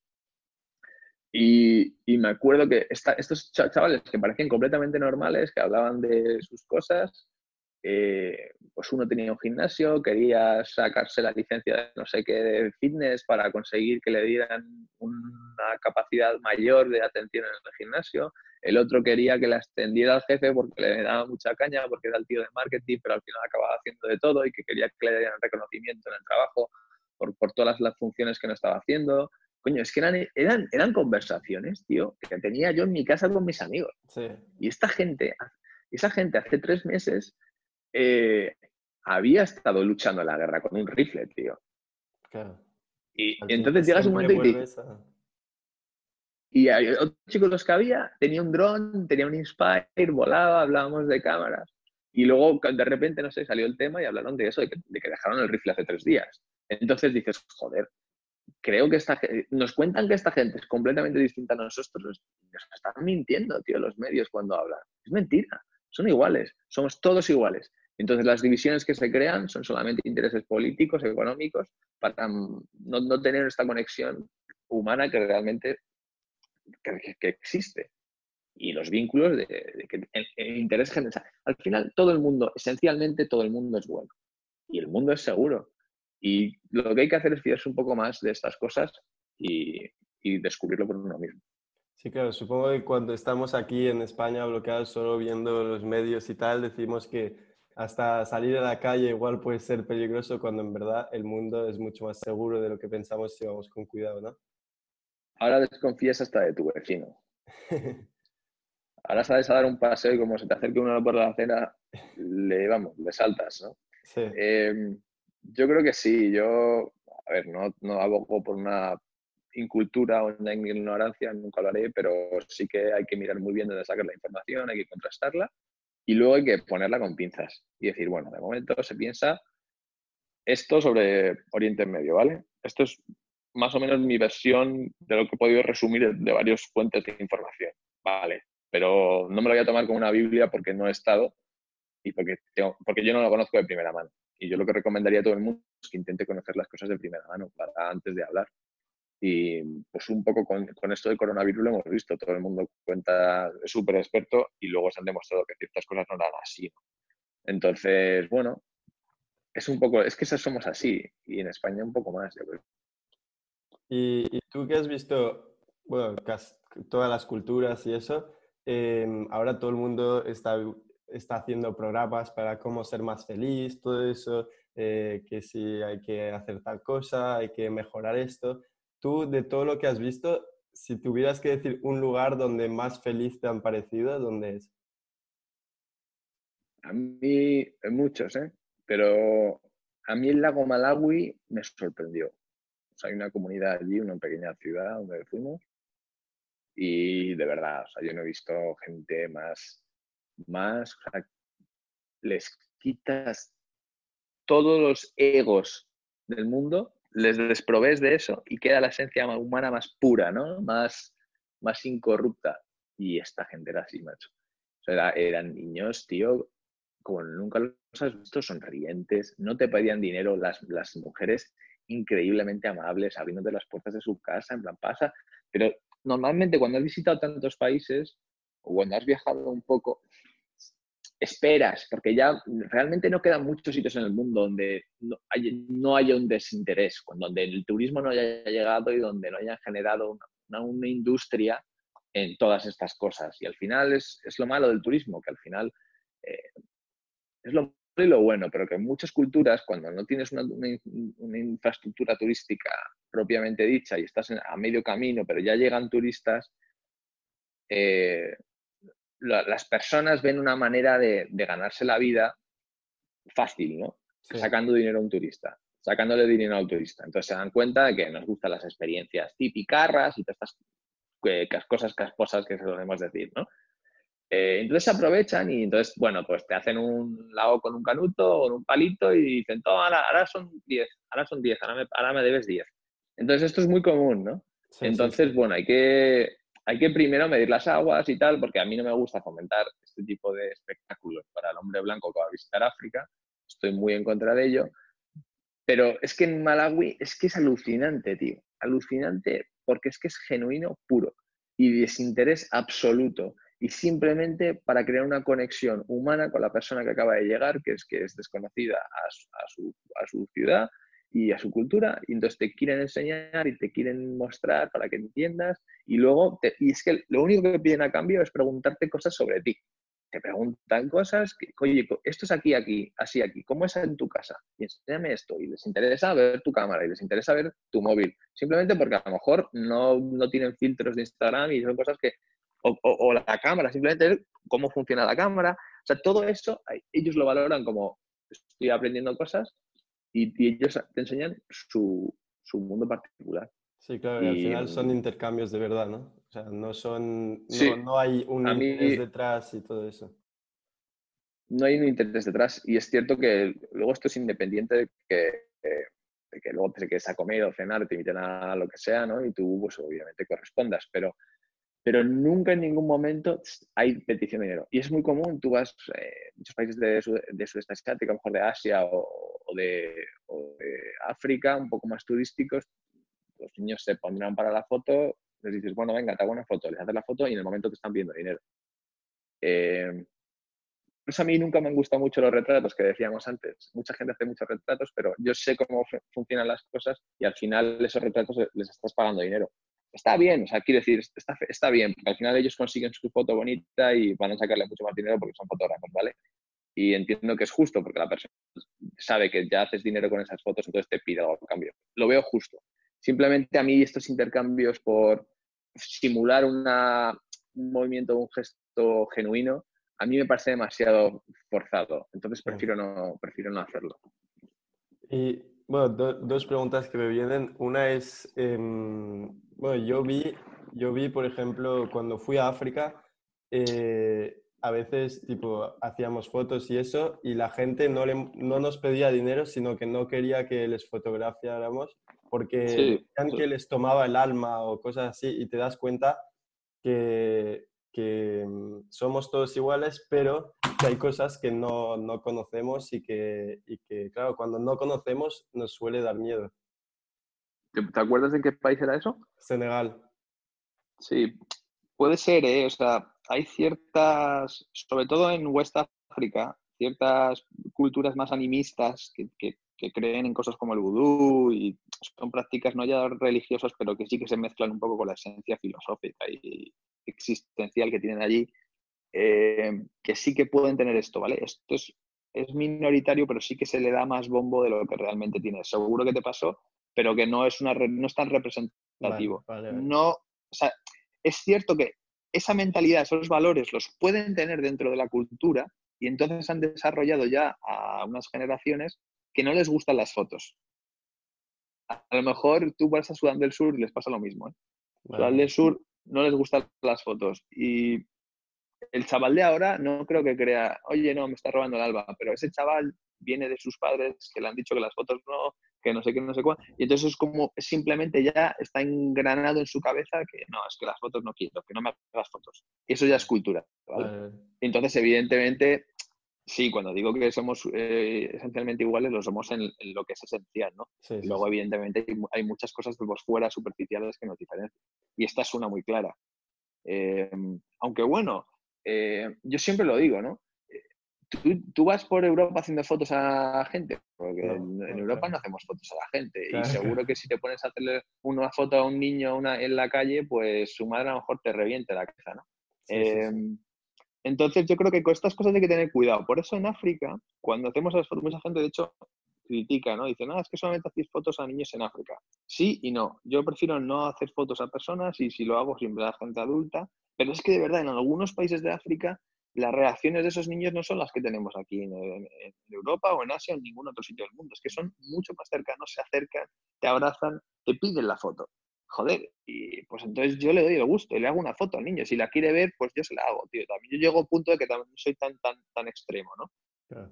Speaker 2: Y, y me acuerdo que estos chavales que parecían completamente normales, que hablaban de sus cosas, eh, pues uno tenía un gimnasio, quería sacarse la licencia de no sé qué de fitness para conseguir que le dieran una capacidad mayor de atención en el gimnasio, el otro quería que la extendiera al jefe porque le daba mucha caña, porque era el tío de marketing, pero al final acababa haciendo de todo y que quería que le dieran reconocimiento en el trabajo por, por todas las, funciones que no estaba haciendo. Coño, es que eran, eran, eran conversaciones, tío, que tenía yo en mi casa con mis amigos. Y esta gente, esa gente hace tres meses eh, había estado luchando en la guerra con un rifle, tío. Claro. Y, entonces llegas un momento y dices... Y hay otros chicos los que había, tenía un dron, tenía un Inspire, volaba, hablábamos de cámaras. Y luego de repente, no sé, salió el tema y hablaron de eso, de que, dejaron el rifle hace tres días. Entonces dices, joder, creo que esta nos cuentan que esta gente es completamente distinta a nosotros. Nos están mintiendo, tío, los medios cuando hablan. Es mentira, son iguales, somos todos iguales. Entonces las divisiones que se crean son solamente intereses políticos, económicos, para no, tener esta conexión humana que realmente que, existe. Y los vínculos de, que interés general. Al final, todo el mundo, esencialmente todo el mundo es bueno. Y el mundo es seguro. Y lo que hay que hacer es fijarse un poco más de estas cosas y, y descubrirlo por uno mismo.
Speaker 1: Sí, claro, supongo que cuando estamos aquí en España bloqueados solo viendo los medios y tal, decimos que hasta salir a la calle igual puede ser peligroso cuando en verdad el mundo es mucho más seguro de lo que pensamos si vamos con cuidado, ¿no?
Speaker 2: Ahora desconfías hasta de tu vecino. Ahora sales a dar un paseo y como se te acerque uno por la acera, le, vamos, le saltas, ¿no? Sí. Em, yo creo que sí, yo, a ver, no, no abogo por una incultura o una ignorancia, nunca lo haré, pero sí que hay que mirar muy bien dónde sacar la información, hay que contrastarla y luego hay que ponerla con pinzas y decir, bueno, de momento se piensa esto sobre Oriente Medio, ¿vale? Esto es más o menos mi versión de lo que he podido resumir de varias fuentes de información, ¿vale? Pero no me lo voy a tomar como una Biblia porque no he estado y porque, porque yo no lo conozco de primera mano. Y yo lo que recomendaría a todo el mundo es que intente conocer las cosas de primera mano para antes de hablar. Y pues un poco con, con, esto del coronavirus lo hemos visto, todo el mundo cuenta, súper experto y luego se han demostrado que ciertas cosas no eran así. Entonces, bueno, es un poco, es que somos así y en España un poco más, yo creo.
Speaker 1: Y, tú que has visto, bueno, todas las culturas y eso, em, ahora todo el mundo está, está haciendo programas para cómo ser más feliz, todo eso, eh, que si hay que hacer tal cosa, hay que mejorar esto. Tú, de todo lo que has visto, si tuvieras que decir un lugar donde más feliz te han parecido, ¿dónde es?
Speaker 2: A mí, muchos, ¿eh? Pero a mí el lago Malawi me sorprendió. hay una comunidad allí, una pequeña ciudad donde fuimos. Y de verdad, o sea, yo no he visto gente más, más, les quitas todos los egos del mundo les desprovees de eso y queda la esencia humana más pura, ¿no? Más, más incorrupta. Y esta gente era así, macho. O sea, eran niños, tío, como nunca los has visto, sonrientes, no te pedían dinero, las, las mujeres increíblemente amables, abriéndote las puertas de su casa, en plan pasa. Pero normalmente cuando has visitado tantos países o cuando has viajado un poco, esperas, porque ya realmente no quedan muchos sitios en el mundo donde no, haya un desinterés, donde el turismo no haya llegado y donde no haya generado una, industria en todas estas cosas. Y al final es, lo malo del turismo, que al final eh, es lo malo y lo bueno, pero que en muchas culturas, cuando no tienes una, infraestructura turística propiamente dicha y estás a medio camino, pero ya llegan turistas, eh, las personas ven una manera de, ganarse la vida fácil, ¿no? Sacando dinero a un turista, sacándole dinero al turista. Entonces se dan cuenta de que nos gustan las experiencias tipicarras y todas estas eh, cosas casposas que solemos decir, ¿no? Eh, entonces se aprovechan y entonces, bueno, pues te hacen un lago con un canuto o un palito y dicen, ahora, ahora son 10, ahora son 10, ahora me, ahora me debes 10. Entonces esto es muy común, ¿no? entonces, bueno, hay que, hay que primero medir las aguas y tal, porque a mí no me gusta fomentar este tipo de espectáculos para el hombre blanco que va a visitar África. Estoy muy en contra de ello. Pero es que en Malawi es que es alucinante, tío. Alucinante porque es que es genuino puro y desinterés absoluto. y simplemente para crear una conexión humana con la persona que acaba de llegar, que es que es desconocida a su, ciudad y a su cultura, y entonces te quieren enseñar y te quieren mostrar para que entiendas, y luego, y es que lo único que piden a cambio es preguntarte cosas sobre ti. Te preguntan cosas, oye, esto es aquí, aquí, así, aquí, ¿cómo es en tu casa? Y enséñame esto, y les interesa ver tu cámara, y les interesa ver tu móvil, simplemente porque a lo mejor no, no tienen filtros de Instagram y son cosas que o, la cámara, simplemente cómo funciona la cámara. O sea, todo eso ellos lo valoran como estoy aprendiendo cosas y, ellos te enseñan su, mundo particular.
Speaker 1: Sí, claro, y, al final son intercambios de verdad, ¿no? O sea, no son, no, hay un interés detrás y todo eso.
Speaker 2: No hay un interés detrás y es cierto que luego esto es independiente de que, de que luego te quedes a comer o cenar, te inviten a lo que sea, ¿no? Y tú, pues obviamente correspondas, pero pero nunca en ningún momento hay petición de dinero. Y es muy común, tú vas a eh, muchos países de, de sudeste asiático, a lo mejor de Asia o, de, África, un poco más turísticos, los niños se pondrán para la foto, les dices, bueno, venga, te hago una foto, les haces la foto y en el momento te están pidiendo dinero. Eh, pues a mí nunca me han gustado mucho los retratos que decíamos antes. Mucha gente hace muchos retratos, pero yo sé cómo funcionan las cosas y al final esos retratos les estás pagando dinero está bien, o sea, quiero decir, está, está bien, porque al final ellos consiguen su foto bonita y van a sacarle mucho más dinero porque son fotógrafos, ¿vale? Y entiendo que es justo porque la persona sabe que ya haces dinero con esas fotos, entonces te pide algo a cambio. Lo veo justo. Simplemente a mí estos intercambios por simular una, un movimiento, un gesto genuino, a mí me parece demasiado forzado. Entonces prefiero no, prefiero no hacerlo.
Speaker 1: Y bueno, dos preguntas que me vienen. Una es, em, bueno, yo vi, yo vi, por ejemplo, cuando fui a África, eh, a veces, tipo, hacíamos fotos y eso, y la gente no, le, no nos pedía dinero, sino que no quería que les fotografiáramos porque sí, que les tomaba el alma o cosas así, y te das cuenta que, que mm, somos todos iguales, pero que hay cosas que no, no conocemos y que, y que, claro, cuando no conocemos nos suele dar miedo.
Speaker 2: ¿Te acuerdas de qué país era eso?
Speaker 1: Senegal.
Speaker 2: Sí, puede ser, ¿eh? O sea, hay ciertas, sobre todo en West África, ciertas culturas más animistas que, que, creen en cosas como el vudú y son prácticas no ya religiosas, pero que sí que se mezclan un poco con la esencia filosófica y existencial que tienen allí, eh, que sí que pueden tener esto, ¿vale? Esto es, es minoritario, pero sí que se le da más bombo de lo que realmente tiene. Seguro que te pasó pero que no es, una, no es tan representativo. No, o sea, es cierto que esa mentalidad, esos valores los pueden tener dentro de la cultura y entonces han desarrollado ya a unas generaciones que no les gustan las fotos. A lo mejor tú vas a Sudán del Sur y les pasa lo mismo. ¿eh? Sudán del Sur no les gustan las fotos y el chaval de ahora no creo que crea, oye, no, me está robando el alba, pero ese chaval viene de sus padres que le han dicho que las fotos no, que no sé qué, no sé cuál. Y entonces es como simplemente ya está engranado en su cabeza que no, es que las fotos no quiero, que no me hagas fotos. Y eso ya es cultura. Entonces, evidentemente, sí, cuando digo que somos eh, esencialmente iguales, lo somos en, lo que es esencial, ¿no? Luego, evidentemente, hay, muchas cosas por fuera superficiales que nos diferencian. Y esta es una muy clara. Eh, aunque bueno, eh, yo siempre lo digo, ¿no? ¿Tú, vas por Europa haciendo fotos a gente, porque en, Europa no hacemos fotos a la gente. Y seguro que si te pones a hacerle una foto a un niño una, en la calle, pues su madre a lo mejor te reviente la cabeza, ¿no? Em, entonces yo creo que con estas cosas hay que tener cuidado. Por eso en África, cuando hacemos las fotos, mucha gente de hecho critica, ¿no? Dice, no, es que solamente hacéis fotos a niños en África. Sí y no. Yo prefiero no hacer fotos a personas y si lo hago siempre a gente adulta. Pero es que de verdad en algunos países de África las reacciones de esos niños no son las que tenemos aquí en, Europa o en Asia o en ningún otro sitio del mundo. Es que son mucho más cercanos, se acercan, te abrazan, te piden la foto. Joder, y pues entonces yo le doy el gusto y le hago una foto al niño. Si la quiere ver, pues yo se la hago, tío. También yo llego a un punto de que también soy tan, tan, tan extremo, ¿no?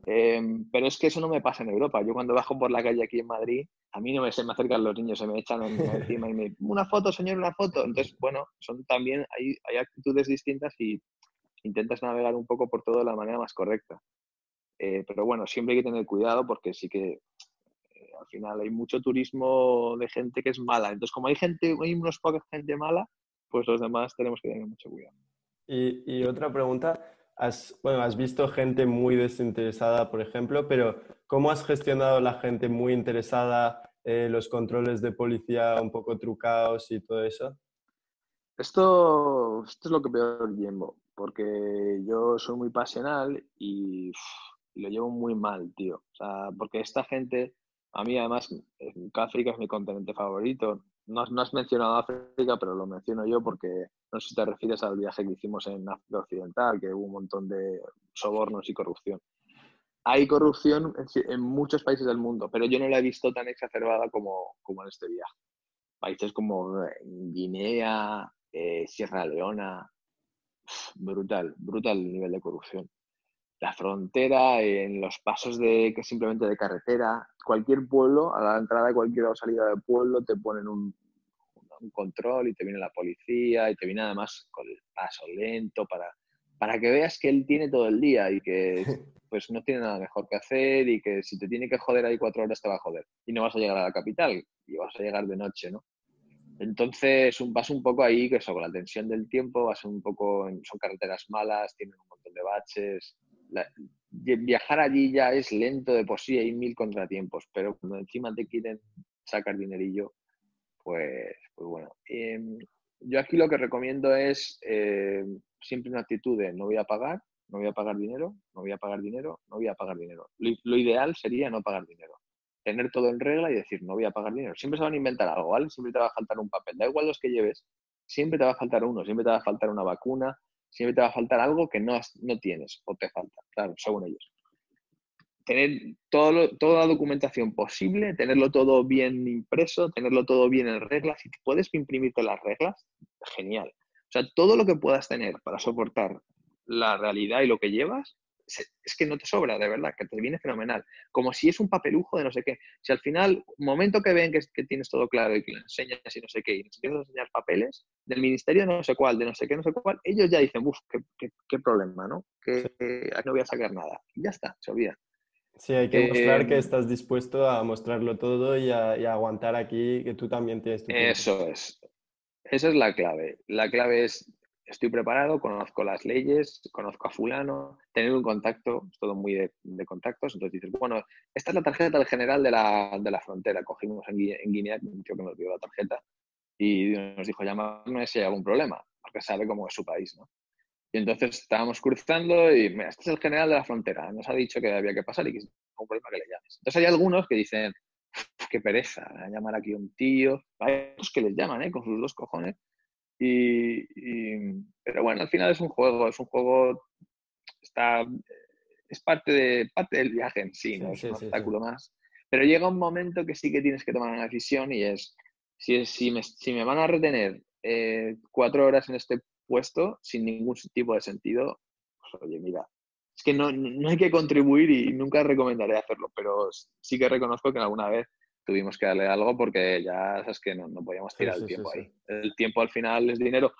Speaker 2: Em, pero es que eso no me pasa en Europa. Yo cuando bajo por la calle aquí en Madrid, a mí no me, se me acercan los niños, se me echan encima y me una foto, señor, una foto. Entonces, bueno, son también, hay, hay actitudes distintas y intentas navegar un poco por todo de la manera más correcta. Eh, pero bueno, siempre hay que tener cuidado porque sí que eh, al final hay mucho turismo de gente que es mala. Entonces, como hay gente, hay unos pocos gente mala, pues los demás tenemos que tener mucho cuidado.
Speaker 1: Y, otra pregunta, has, bueno, has visto gente muy desinteresada, por ejemplo, pero ¿cómo has gestionado la gente muy interesada, eh, los controles de policía un poco trucados y todo eso?
Speaker 2: Esto, esto es lo que peor llevo, porque yo soy muy pasional y, lo llevo muy mal, tío. O sea, porque esta gente, a mí además, África es mi continente favorito. No, no, has mencionado África, pero lo menciono yo porque no sé si te refieres al viaje que hicimos en África Occidental, que hubo un montón de sobornos y corrupción. Hay corrupción en, muchos países del mundo, pero yo no la he visto tan exacerbada como, como en este viaje. Países como eh, Guinea, eh, Sierra Leona, brutal, brutal el nivel de corrupción. La frontera, en los pasos de que simplemente de carretera, cualquier pueblo, a la entrada de cualquier salida de pueblo, te ponen un, un control y te viene la policía y te viene además con el paso lento para, para que veas que él tiene todo el día y que pues no tiene nada mejor que hacer y que si te tiene que joder ahí cuatro horas te va a joder y no vas a llegar a la capital y vas a llegar de noche, ¿no? Entonces, vas un poco ahí, que eso, con la tensión del tiempo, vas un poco, son carreteras malas, tienen un montón de baches. viajar allí ya es lento de por sí, hay mil contratiempos, pero cuando encima te quieren sacar dinerillo, pues, pues bueno. Em, yo aquí lo que recomiendo es eh, siempre una actitud de no voy a pagar, no voy a pagar dinero, no voy a pagar dinero, no voy a pagar dinero. lo ideal sería no pagar dinero tener todo en regla y decir, no voy a pagar dinero. Siempre se van a inventar algo, ¿vale? Siempre te va a faltar un papel. Da igual los que lleves, siempre te va a faltar uno, siempre te va a faltar una vacuna, siempre te va a faltar algo que no, no tienes o te falta, claro, según ellos. Tener todo toda la documentación posible, tenerlo todo bien impreso, tenerlo todo bien en reglas. Si puedes imprimirte las reglas, genial. O sea, todo lo que puedas tener para soportar la realidad y lo que llevas, es que no te sobra, de verdad, que te viene fenomenal. Como si es un papelujo de no sé qué. Si al final, momento que ven que, que tienes todo claro y que le enseñas y no sé qué, y les empiezas a enseñar papeles del ministerio de no sé cuál, de no sé qué, no sé cuál, ellos ya dicen, uff, qué, problema, ¿no? Que, no voy a sacar nada. Y ya está, se olvida.
Speaker 1: Sí, hay que mostrar que em, estás dispuesto a mostrarlo todo y a, aguantar aquí, que tú también tienes tu
Speaker 2: Eso es. Esa es la clave. La clave es estoy preparado, conozco las leyes, conozco a fulano, tener un contacto, es todo muy de, contactos, entonces dices, bueno, esta es la tarjeta del general de la, de la frontera, cogimos en, Guinea, un tío que nos dio la tarjeta y nos dijo, llamarme si hay algún problema, porque sabe cómo es su país, ¿no? Y entonces estábamos cruzando y, mira, este es el general de la frontera, nos ha dicho que había que pasar y que si un problema que le llames. Entonces hay algunos que dicen, qué pereza, llamar aquí a un tío, hay otros que les llaman, ¿eh? Con sus dos cojones, y, pero bueno, al final es un juego, es un juego, está, es parte, de, parte del viaje en sí, ¿no? es un obstáculo más. Pero llega un momento que sí que tienes que tomar una decisión y es, si, si, me, si me van a retener eh, cuatro horas en este puesto sin ningún tipo de sentido, pues oye, mira, es que no, no hay que contribuir y nunca recomendaré hacerlo, pero sí que reconozco que alguna vez tuvimos que darle algo porque ya sabes que no, no podíamos tirar el tiempo ahí. El tiempo al final es dinero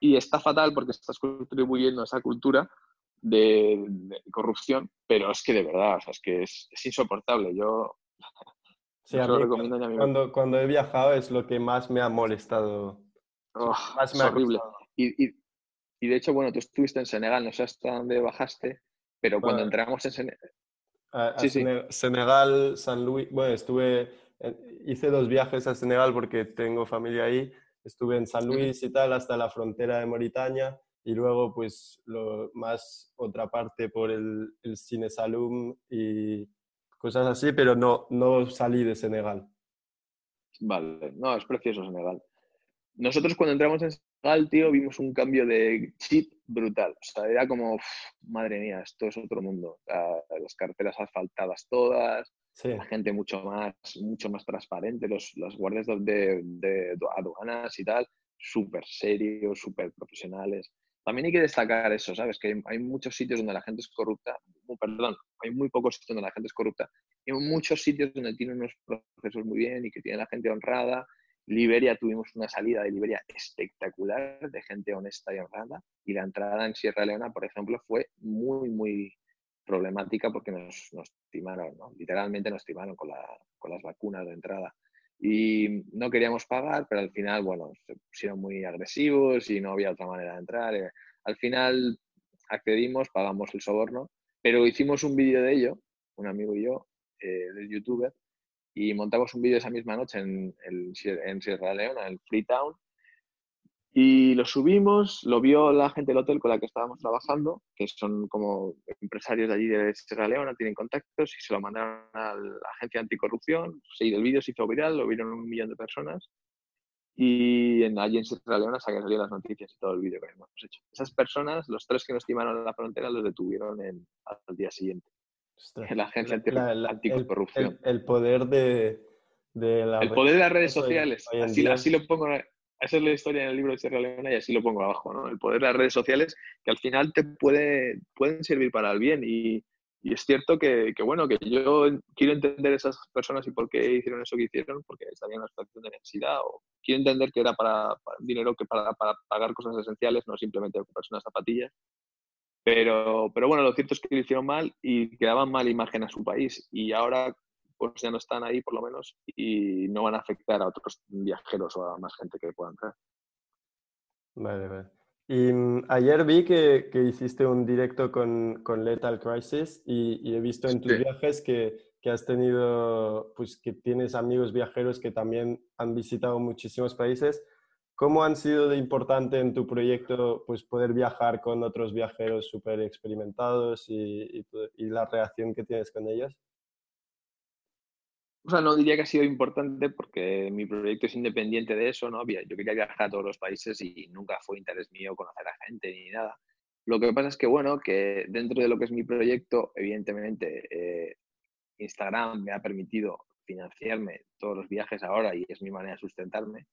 Speaker 2: y está fatal porque estás contribuyendo a esa cultura de, corrupción, pero es que de verdad, es que es, insoportable. Yo
Speaker 1: sí, lo recomiendo a mi cuando, cuando he viajado es lo que más me ha molestado.
Speaker 2: Oh, más me es horrible. Y, y, y, de hecho, bueno, tú estuviste en Senegal, no sé hasta dónde bajaste, pero cuando entramos en Senegal,
Speaker 1: sí, Senegal, San Luis. Bueno, estuve, hice dos viajes a Senegal porque tengo familia ahí. Estuve en San Luis y tal, hasta la frontera de Mauritania. Y luego, pues, lo, más otra parte por el, el Cine Salum y cosas así, pero no, no salí de Senegal.
Speaker 2: Vale, no, es precioso Senegal. Nosotros cuando entramos en Senegal, tío, vimos un cambio de chip brutal. O sea, era como, madre mía, esto es otro mundo. las carteras asfaltadas todas, la gente mucho más, mucho más transparente, los, los guardias de, de, aduanas y tal, súper serios, súper profesionales. También hay que destacar eso, ¿sabes? Que hay muchos sitios donde la gente es corrupta, perdón, hay muy pocos sitios donde la gente es corrupta, y hay muchos sitios donde tienen unos procesos muy bien y que tienen la gente honrada Liberia tuvimos una salida de Liberia espectacular de gente honesta y honrada y la entrada en Sierra Leona, por ejemplo, fue muy, muy problemática porque nos, nos timaron, ¿no? literalmente nos timaron con, la, con las vacunas de entrada. Y no queríamos pagar, pero al final, bueno, se pusieron muy agresivos y no había otra manera de entrar. Eh, Al final accedimos, pagamos el soborno, pero hicimos un vídeo de ello, un amigo y yo, eh, del youtuber, y montamos un vídeo esa misma noche en, en Sierra Leona, en Freetown, y lo subimos, lo vio la gente del hotel con la que estábamos trabajando, que son como empresarios de allí de Sierra Leona, tienen contactos y se lo mandaron a la agencia anticorrupción. Sí, el vídeo se hizo viral, lo vieron un millón de personas. Y en, allí en Sierra Leona salieron las noticias y todo el vídeo que hemos hecho. Esas personas, los tres que nos timaron a la frontera, los detuvieron al día siguiente. La agencia anticorrupción.
Speaker 1: El, poder de, la
Speaker 2: El poder de las redes sociales. Así, así, lo pongo esa es la historia en el libro de Sierra Leona y así lo pongo abajo, ¿no? El poder de las redes sociales que al final te puede, pueden servir para el bien y, y es cierto que, que, bueno, que yo quiero entender esas personas y por qué hicieron eso que hicieron, porque estaban en una situación de necesidad o quiero entender que era para, dinero que para, para, pagar cosas esenciales, no simplemente comprarse unas zapatillas. Pero, pero bueno, lo cierto es que lo hicieron mal y quedaban mal imagen a su país y ahora pues ya no están ahí por lo menos y no van a afectar a otros viajeros o a más gente que puedan traer.
Speaker 1: Vale, vale. Y mm, ayer vi que, que, hiciste un directo con, con Lethal Crisis y, he visto en tus viajes que, que, has tenido, pues que tienes amigos viajeros que también han visitado muchísimos países. ¿Cómo han sido de importante en tu proyecto pues poder viajar con otros viajeros súper experimentados y, la reacción que tienes con ellos?
Speaker 2: o sea, no diría que ha sido importante porque mi proyecto es independiente de eso, ¿no? Yo quería viajar a todos los países y nunca fue interés mío conocer a gente ni nada. Lo que pasa es que, bueno, que dentro de lo que es mi proyecto, evidentemente, eh, Instagram me ha permitido financiarme todos los viajes ahora y es mi manera de sustentarme.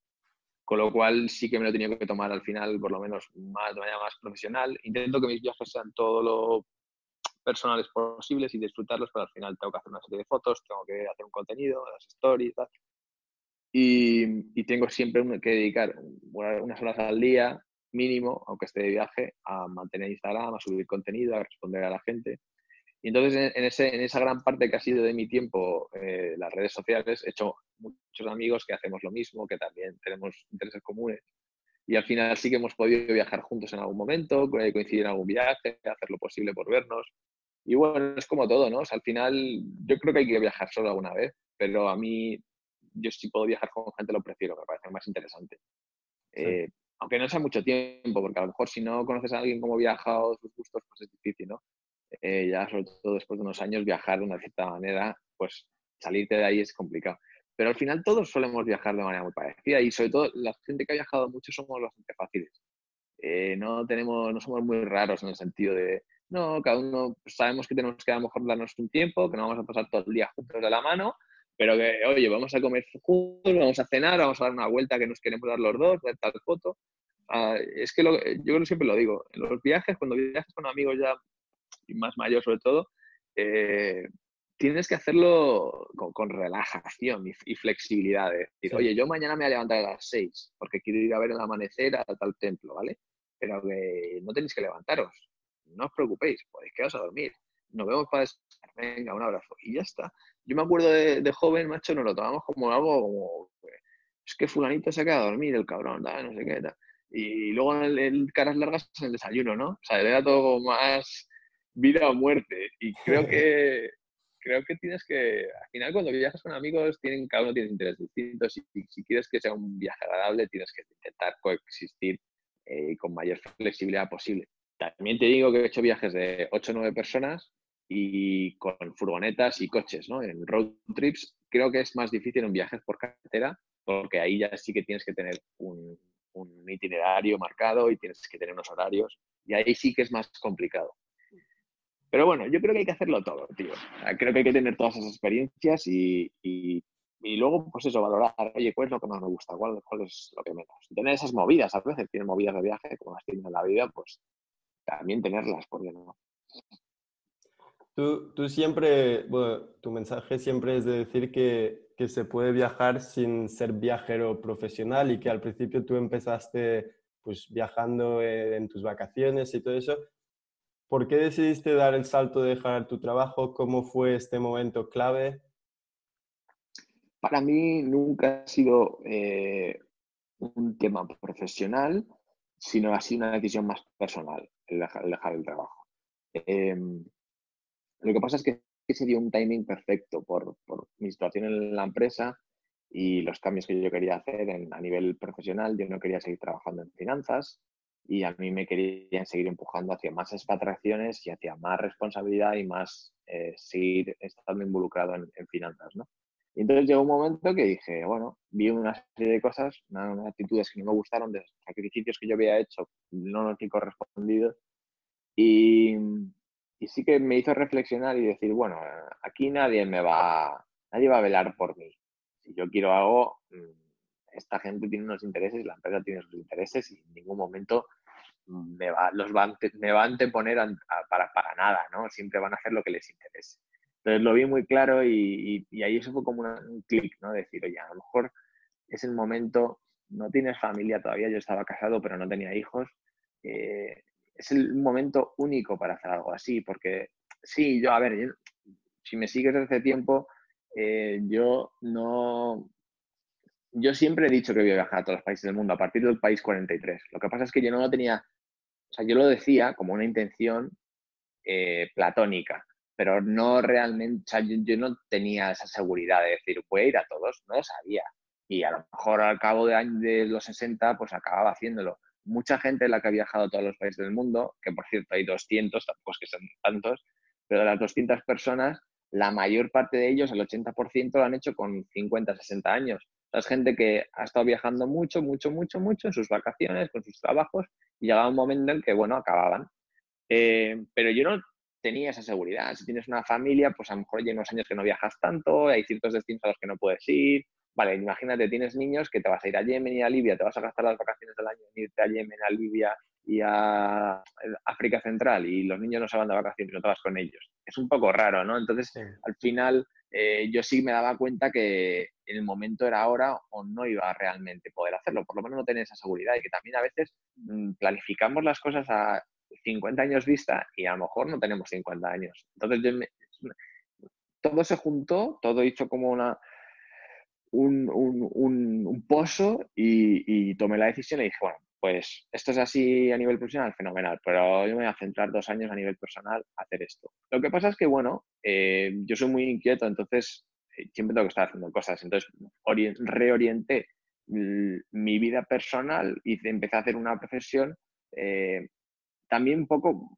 Speaker 2: Con lo cual sí que me lo he tenido que tomar al final, por lo menos más, de manera más profesional. Intento que mis viajes sean todo lo personales posibles y disfrutarlos, pero al final tengo que hacer una serie de fotos, tengo que hacer un contenido, las stories y. Y, tengo siempre que dedicar unas horas al día mínimo, aunque esté de viaje, a mantener Instagram, a subir contenido, a responder a la gente. Y entonces en, ese, en esa gran parte que ha sido de mi tiempo eh, las redes sociales, he hecho muchos amigos que hacemos lo mismo, que también tenemos intereses comunes. Y al final sí que hemos podido viajar juntos en algún momento, coincidir en algún viaje, hacer lo posible por vernos. Y bueno, es como todo, ¿no? O sea, al final yo creo que hay que viajar solo alguna vez, pero a mí, yo si puedo viajar con gente lo prefiero, me parece más interesante. Eh, aunque no sea mucho tiempo, porque a lo mejor si no conoces a alguien cómo viaja o sus gustos, pues es difícil, ¿no? Eh, ya sobre todo después de unos años viajar de una cierta manera, pues salirte de ahí es complicado. Pero al final todos solemos viajar de manera muy parecida y sobre todo la gente que ha viajado mucho somos bastante fáciles. Eh, no, tenemos, no somos muy raros en el sentido de, no, cada uno sabemos que tenemos que a lo mejor darnos un tiempo, que no vamos a pasar todo el día juntos de la mano, pero que, oye, vamos a comer juntos, vamos a cenar, vamos a dar una vuelta que nos queremos dar los dos, ver tal foto. Ah, es que lo, yo siempre lo digo, en los viajes, cuando viajas con amigos ya y más mayores sobre todo, eh, tienes que hacerlo con, relajación y, flexibilidad. Es decir, oye, yo mañana me voy a levantar a las 6 porque quiero ir a ver el amanecer a tal templo, ¿vale? Pero que no tenéis que levantaros no os preocupéis, podéis quedaros a dormir. Nos vemos para descansar, venga, un abrazo. Y ya está. Yo me acuerdo de, joven, macho, nos lo tomamos como algo como, es que fulanito se ha quedado a dormir, el cabrón, no sé qué, tal. Y luego el, el, caras largas en el desayuno, ¿no? O sea, era todo más vida o muerte. Y creo que, creo que tienes que, al final cuando viajas con amigos, tienen, cada uno tiene intereses distintos y si, quieres que sea un viaje agradable, tienes que intentar coexistir eh, con mayor flexibilidad posible. También te digo que he hecho viajes de 8 o 9 personas y con furgonetas y coches, ¿no? En road trips creo que es más difícil en viajes por carretera porque ahí ya sí que tienes que tener un, itinerario marcado y tienes que tener unos horarios y ahí sí que es más complicado. Pero bueno, yo creo que hay que hacerlo todo, tío. Creo que hay que tener todas esas experiencias y, y, luego, pues eso, valorar, oye, ¿cuál es lo que más me gusta? ¿Cuál, es lo que menos? Tener esas movidas, a veces tienes movidas de viaje, como las tienes en la vida, pues también tenerlas, porque no.
Speaker 1: Tú, tú siempre, bueno, tu mensaje siempre es de decir que, que, se puede viajar sin ser viajero profesional y que al principio tú empezaste pues viajando en tus vacaciones y todo eso. ¿Por qué decidiste dar el salto de dejar tu trabajo? ¿Cómo fue este momento clave?
Speaker 2: Para mí nunca ha sido eh, un tema profesional, sino ha sido una decisión más personal el dejar, el trabajo. Em, lo que pasa es que se dio un timing perfecto por, por, mi situación en la empresa y los cambios que yo quería hacer a nivel profesional. Yo no quería seguir trabajando en finanzas y a mí me querían seguir empujando hacia más expatriaciones y hacia más responsabilidad y más eh, seguir estando involucrado en, finanzas, ¿no? Y entonces llegó un momento que dije, bueno, vi una serie de cosas, unas, actitudes que no me gustaron, de sacrificios que yo había hecho, no los he correspondido, y, y sí que me hizo reflexionar y decir, bueno, aquí nadie me va, nadie va a velar por mí. Si yo quiero algo, mm, esta gente tiene unos intereses, la empresa tiene sus intereses y en ningún momento me va, los va, me va a anteponer para, para nada, ¿no? Siempre van a hacer lo que les interese. Entonces lo vi muy claro y, y, ahí eso fue como un clic, ¿no? Decir, oye, a lo mejor es el momento, no tienes familia todavía, yo estaba casado pero no tenía hijos, eh, es el momento único para hacer algo así, porque sí, yo, a ver, si me sigues desde hace tiempo, eh, yo no, yo siempre he dicho que voy a viajar a todos los países del mundo a partir del país 43. Lo que pasa es que yo no lo tenía, o sea, yo lo decía como una intención eh, platónica, pero no realmente, o sea, yo, no tenía esa seguridad de decir, voy a ir a todos, no lo sabía. Y a lo mejor al cabo de, los 60, pues acababa haciéndolo. Mucha gente la que ha viajado a todos los países del mundo, que por cierto hay 200, tampoco es que sean tantos, pero de las 200 personas, la mayor parte de ellos, el 80%, lo han hecho con 50, 60 años es gente que ha estado viajando mucho, mucho, mucho, mucho en sus vacaciones, con sus trabajos, y llegaba un momento en que, bueno, acababan. Eh, pero yo no tenía esa seguridad. Si tienes una familia, pues a lo mejor hay unos años que no viajas tanto, hay ciertos destinos a los que no puedes ir. Vale, imagínate, tienes niños que te vas a ir a Yemen y a Libia, te vas a gastar las vacaciones del año en irte a Yemen, a Libia y a África Central y los niños no se van de vacaciones, no te vas con ellos. Es un poco raro, ¿no? Entonces, al final, eh, yo sí me daba cuenta que el momento era ahora o no iba a realmente poder hacerlo, por lo menos no tener esa seguridad y que también a veces mm, planificamos las cosas a 50 años vista y a lo mejor no tenemos 50 años. Entonces todo se juntó, todo hizo como una, un, un, pozo y, tomé la decisión y dije, bueno, pues esto es así a nivel profesional, fenomenal, pero yo me voy a centrar dos años a nivel personal a hacer esto. Lo que pasa es que, bueno, eh, yo soy muy inquieto, entonces eh, siempre tengo que estar haciendo cosas. Entonces, reorienté mi vida personal y empecé a hacer una profesión eh, también un poco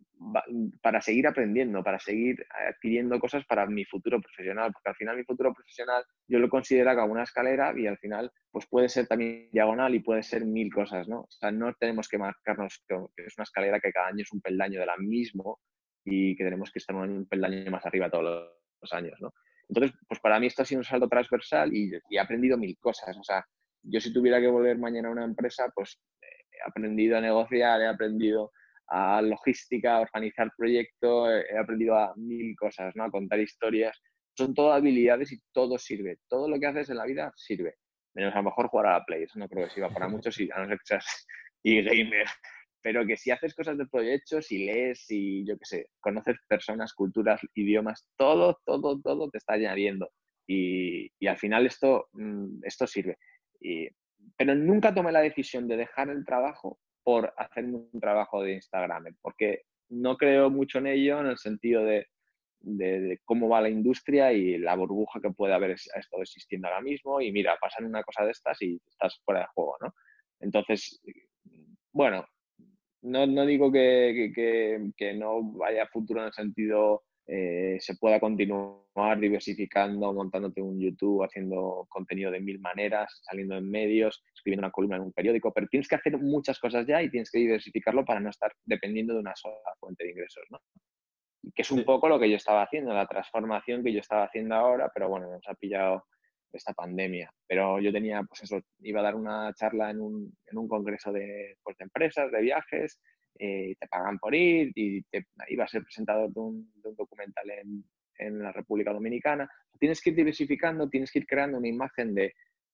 Speaker 2: para seguir aprendiendo, para seguir adquiriendo cosas para mi futuro profesional, porque al final mi futuro profesional yo lo considero como una escalera y al final pues puede ser también diagonal y puede ser mil cosas, ¿no? O sea, no tenemos que marcarnos que es una escalera que cada año es un peldaño de la mismo y que tenemos que estar un peldaño más arriba todos los años, ¿no? Entonces, pues para mí esto ha sido un salto transversal y, he aprendido mil cosas, o sea, yo si tuviera que volver mañana a una empresa, pues he aprendido a negociar, he aprendido a logística, organizar proyectos, he aprendido a mil cosas, ¿no? A contar historias. Son todas habilidades y todo sirve. Todo lo que haces en la vida sirve. Menos a lo mejor jugar a la Play, eso no creo que sirva para muchos y a no y gamer. Pero que si haces cosas de proyectos, si lees, si yo qué sé, conoces personas, culturas, idiomas, todo, todo, todo te está añadiendo. Y, y al final esto, mm, esto sirve. Y, pero nunca tomé la decisión de dejar el trabajo por hacer un trabajo de Instagram, porque no creo mucho en ello en el sentido de, cómo va la industria y la burbuja que puede haber estado existiendo ahora mismo y mira, pasan una cosa de estas y estás fuera de juego, ¿no? Entonces, bueno, no, no digo que, que, no vaya futuro en el sentido eh, se pueda continuar diversificando, montándote un YouTube, haciendo contenido de mil maneras, saliendo en medios, escribiendo una columna en un periódico, pero tienes que hacer muchas cosas ya y tienes que diversificarlo para no estar dependiendo de una sola fuente de ingresos, ¿no? Que es un poco lo que yo estaba haciendo, la transformación que yo estaba haciendo ahora, pero bueno, nos ha pillado esta pandemia. Pero yo tenía, pues eso, iba a dar una charla en un, en un congreso de, pues, de empresas, de viajes, eh, te pagan por ir y te, iba a ser presentador de un, documental en, la República Dominicana. Tienes que ir diversificando, tienes que ir creando una imagen de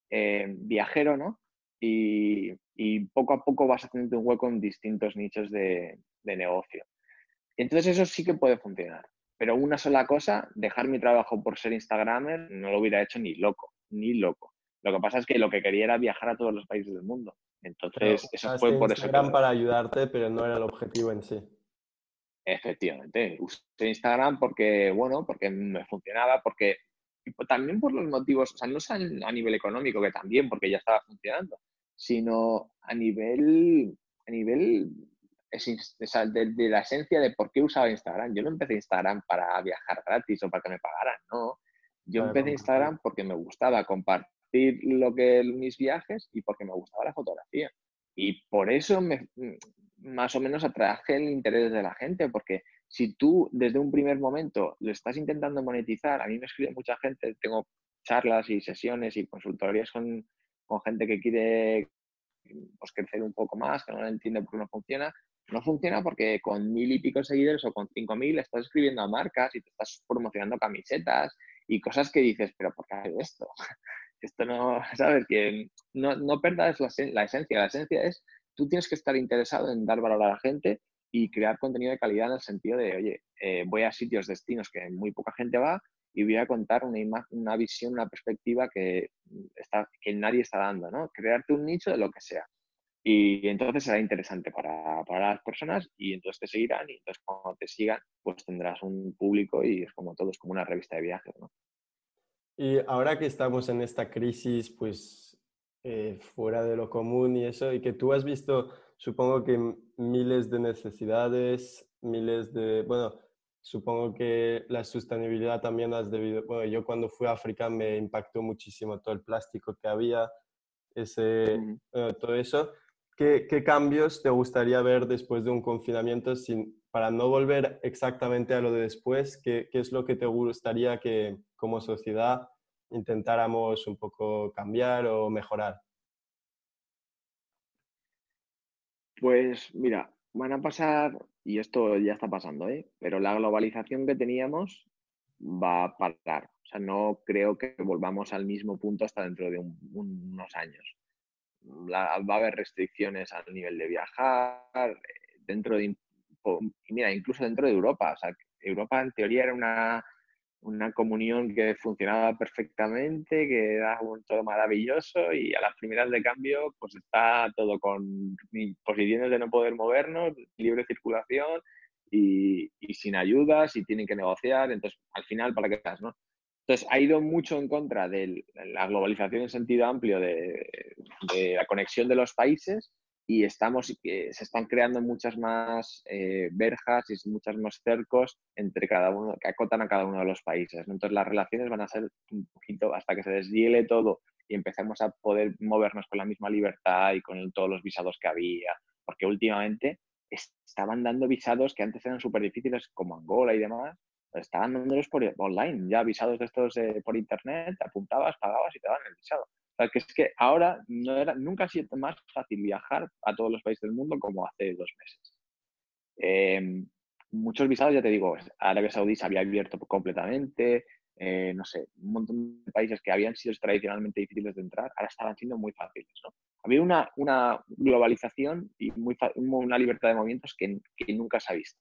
Speaker 2: eh, viajero, ¿no? Y, y, poco a poco vas haciendo un hueco en distintos nichos de, de negocio. Entonces eso sí que puede funcionar. Pero una sola cosa, dejar mi trabajo por ser Instagramer, no lo hubiera hecho ni loco, ni loco. Lo que pasa es que lo que quería era viajar a todos los países del mundo. Entonces, eso fue por eso.
Speaker 1: Instagram para ayudarte, pero no era el objetivo en sí.
Speaker 2: Efectivamente, usé Instagram porque, bueno, porque me funcionaba, porque también por los motivos, o sea, no es a nivel económico, que también, porque ya estaba funcionando, sino a nivel, a nivel de, la esencia de por qué usaba Instagram. Yo no empecé Instagram para viajar gratis o para que me pagaran, no. Yo empecé Instagram porque me gustaba compartir lo que mis viajes y porque me gustaba la fotografía. Y por eso me, más o menos atraje el interés de la gente, porque si tú desde un primer momento lo estás intentando monetizar, a mí me escribe mucha gente, tengo charlas y sesiones y consultorías con, con gente que quiere pues, crecer un poco más, que no entiende por qué no funciona. No funciona porque con mil y pico seguidores o con cinco mil estás escribiendo a marcas y te estás promocionando camisetas y cosas que dices, pero ¿por qué hago esto? Esto no, ¿sabes? Que no, no perdas la, esencia. La esencia es tú tienes que estar interesado en dar valor a la gente y crear contenido de calidad en el sentido de, oye, eh, voy a sitios, destinos que muy poca gente va y voy a contar una, una visión, una perspectiva que, está, que nadie está dando, ¿no? Crearte un nicho de lo que sea. Y entonces será interesante para, para, las personas y entonces te seguirán y entonces cuando te sigan pues tendrás un público y es como todo, es como una revista de viajes, ¿no?
Speaker 1: Y ahora que estamos en esta crisis, pues eh, fuera de lo común y eso, y que tú has visto, supongo que miles de necesidades, miles de, bueno, supongo que la sostenibilidad también has debido, bueno, yo cuando fui a África me impactó muchísimo todo el plástico que había, ese, todo eso. ¿Qué, ¿Qué, cambios te gustaría ver después de un confinamiento sin, para no volver exactamente a lo de después? ¿Qué, ¿Qué es lo que te gustaría que como sociedad intentáramos un poco cambiar o mejorar?
Speaker 2: Pues mira, van a pasar, y esto ya está pasando, ¿eh? pero la globalización que teníamos va a parar. O sea, no creo que volvamos al mismo punto hasta dentro de unos años. va a haber restricciones al nivel de viajar, dentro de, mira, incluso dentro de Europa. O sea, Europa en teoría era una una comunión que funcionaba perfectamente, que era todo maravilloso y a las primeras de cambio pues está todo con posiciones de no poder movernos, libre circulación y, sin ayudas y tienen que negociar, entonces al final para qué estás, ¿no? Entonces ha ido mucho en contra de la globalización en sentido amplio de la conexión de los países y estamos, se están creando muchas más eh, verjas y muchas más cercos entre cada uno, que acotan a cada uno de los países. Entonces las relaciones van a ser un poquito hasta que se deshiele todo y empecemos a poder movernos con la misma libertad y con todos los visados que había, porque últimamente estaban dando visados que antes eran súper difíciles como Angola y demás, estaban dándolos por online, ya visados de estos eh, por internet, apuntabas, pagabas y te daban el visado que es que ahora no era, nunca ha sido más fácil viajar a todos los países del mundo como hace dos meses. Em, muchos visados, ya te digo, Arabia Saudí se había abierto completamente, eh, no sé, un montón de países que habían sido tradicionalmente difíciles de entrar, ahora estaban siendo muy fáciles. ¿no? Había una, una globalización y muy, una libertad de movimientos que nunca se ha visto.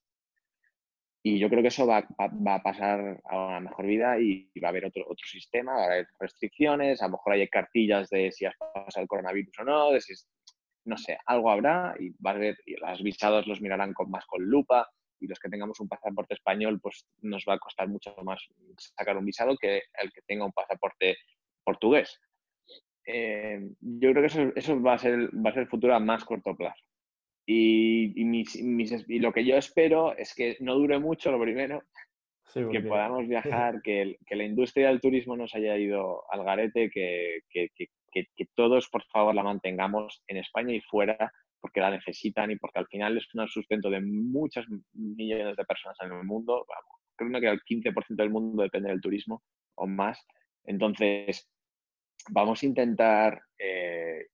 Speaker 2: Y yo creo que eso va, a pasar a una mejor vida y va a haber otro, otro sistema, va a haber restricciones, a lo mejor hay cartillas de si has pasado el coronavirus o no, no sé, algo habrá y va a los visados los mirarán con, más con lupa y los que tengamos un pasaporte español, pues nos va a costar mucho más sacar un visado que el que tenga un pasaporte portugués. Eh, yo creo que eso, eso va, a ser, va a ser el futuro a más corto plazo. Y, y, lo que yo espero es que no dure mucho, lo primero, que podamos viajar, que, que, la industria del turismo nos haya ido al garete, que, que, que, todos, por favor, la mantengamos en España y fuera, porque la necesitan y porque al final es un sustento de muchas millones de personas en el mundo. Creo que el 15% del mundo depende del turismo o más. Entonces, vamos a intentar eh,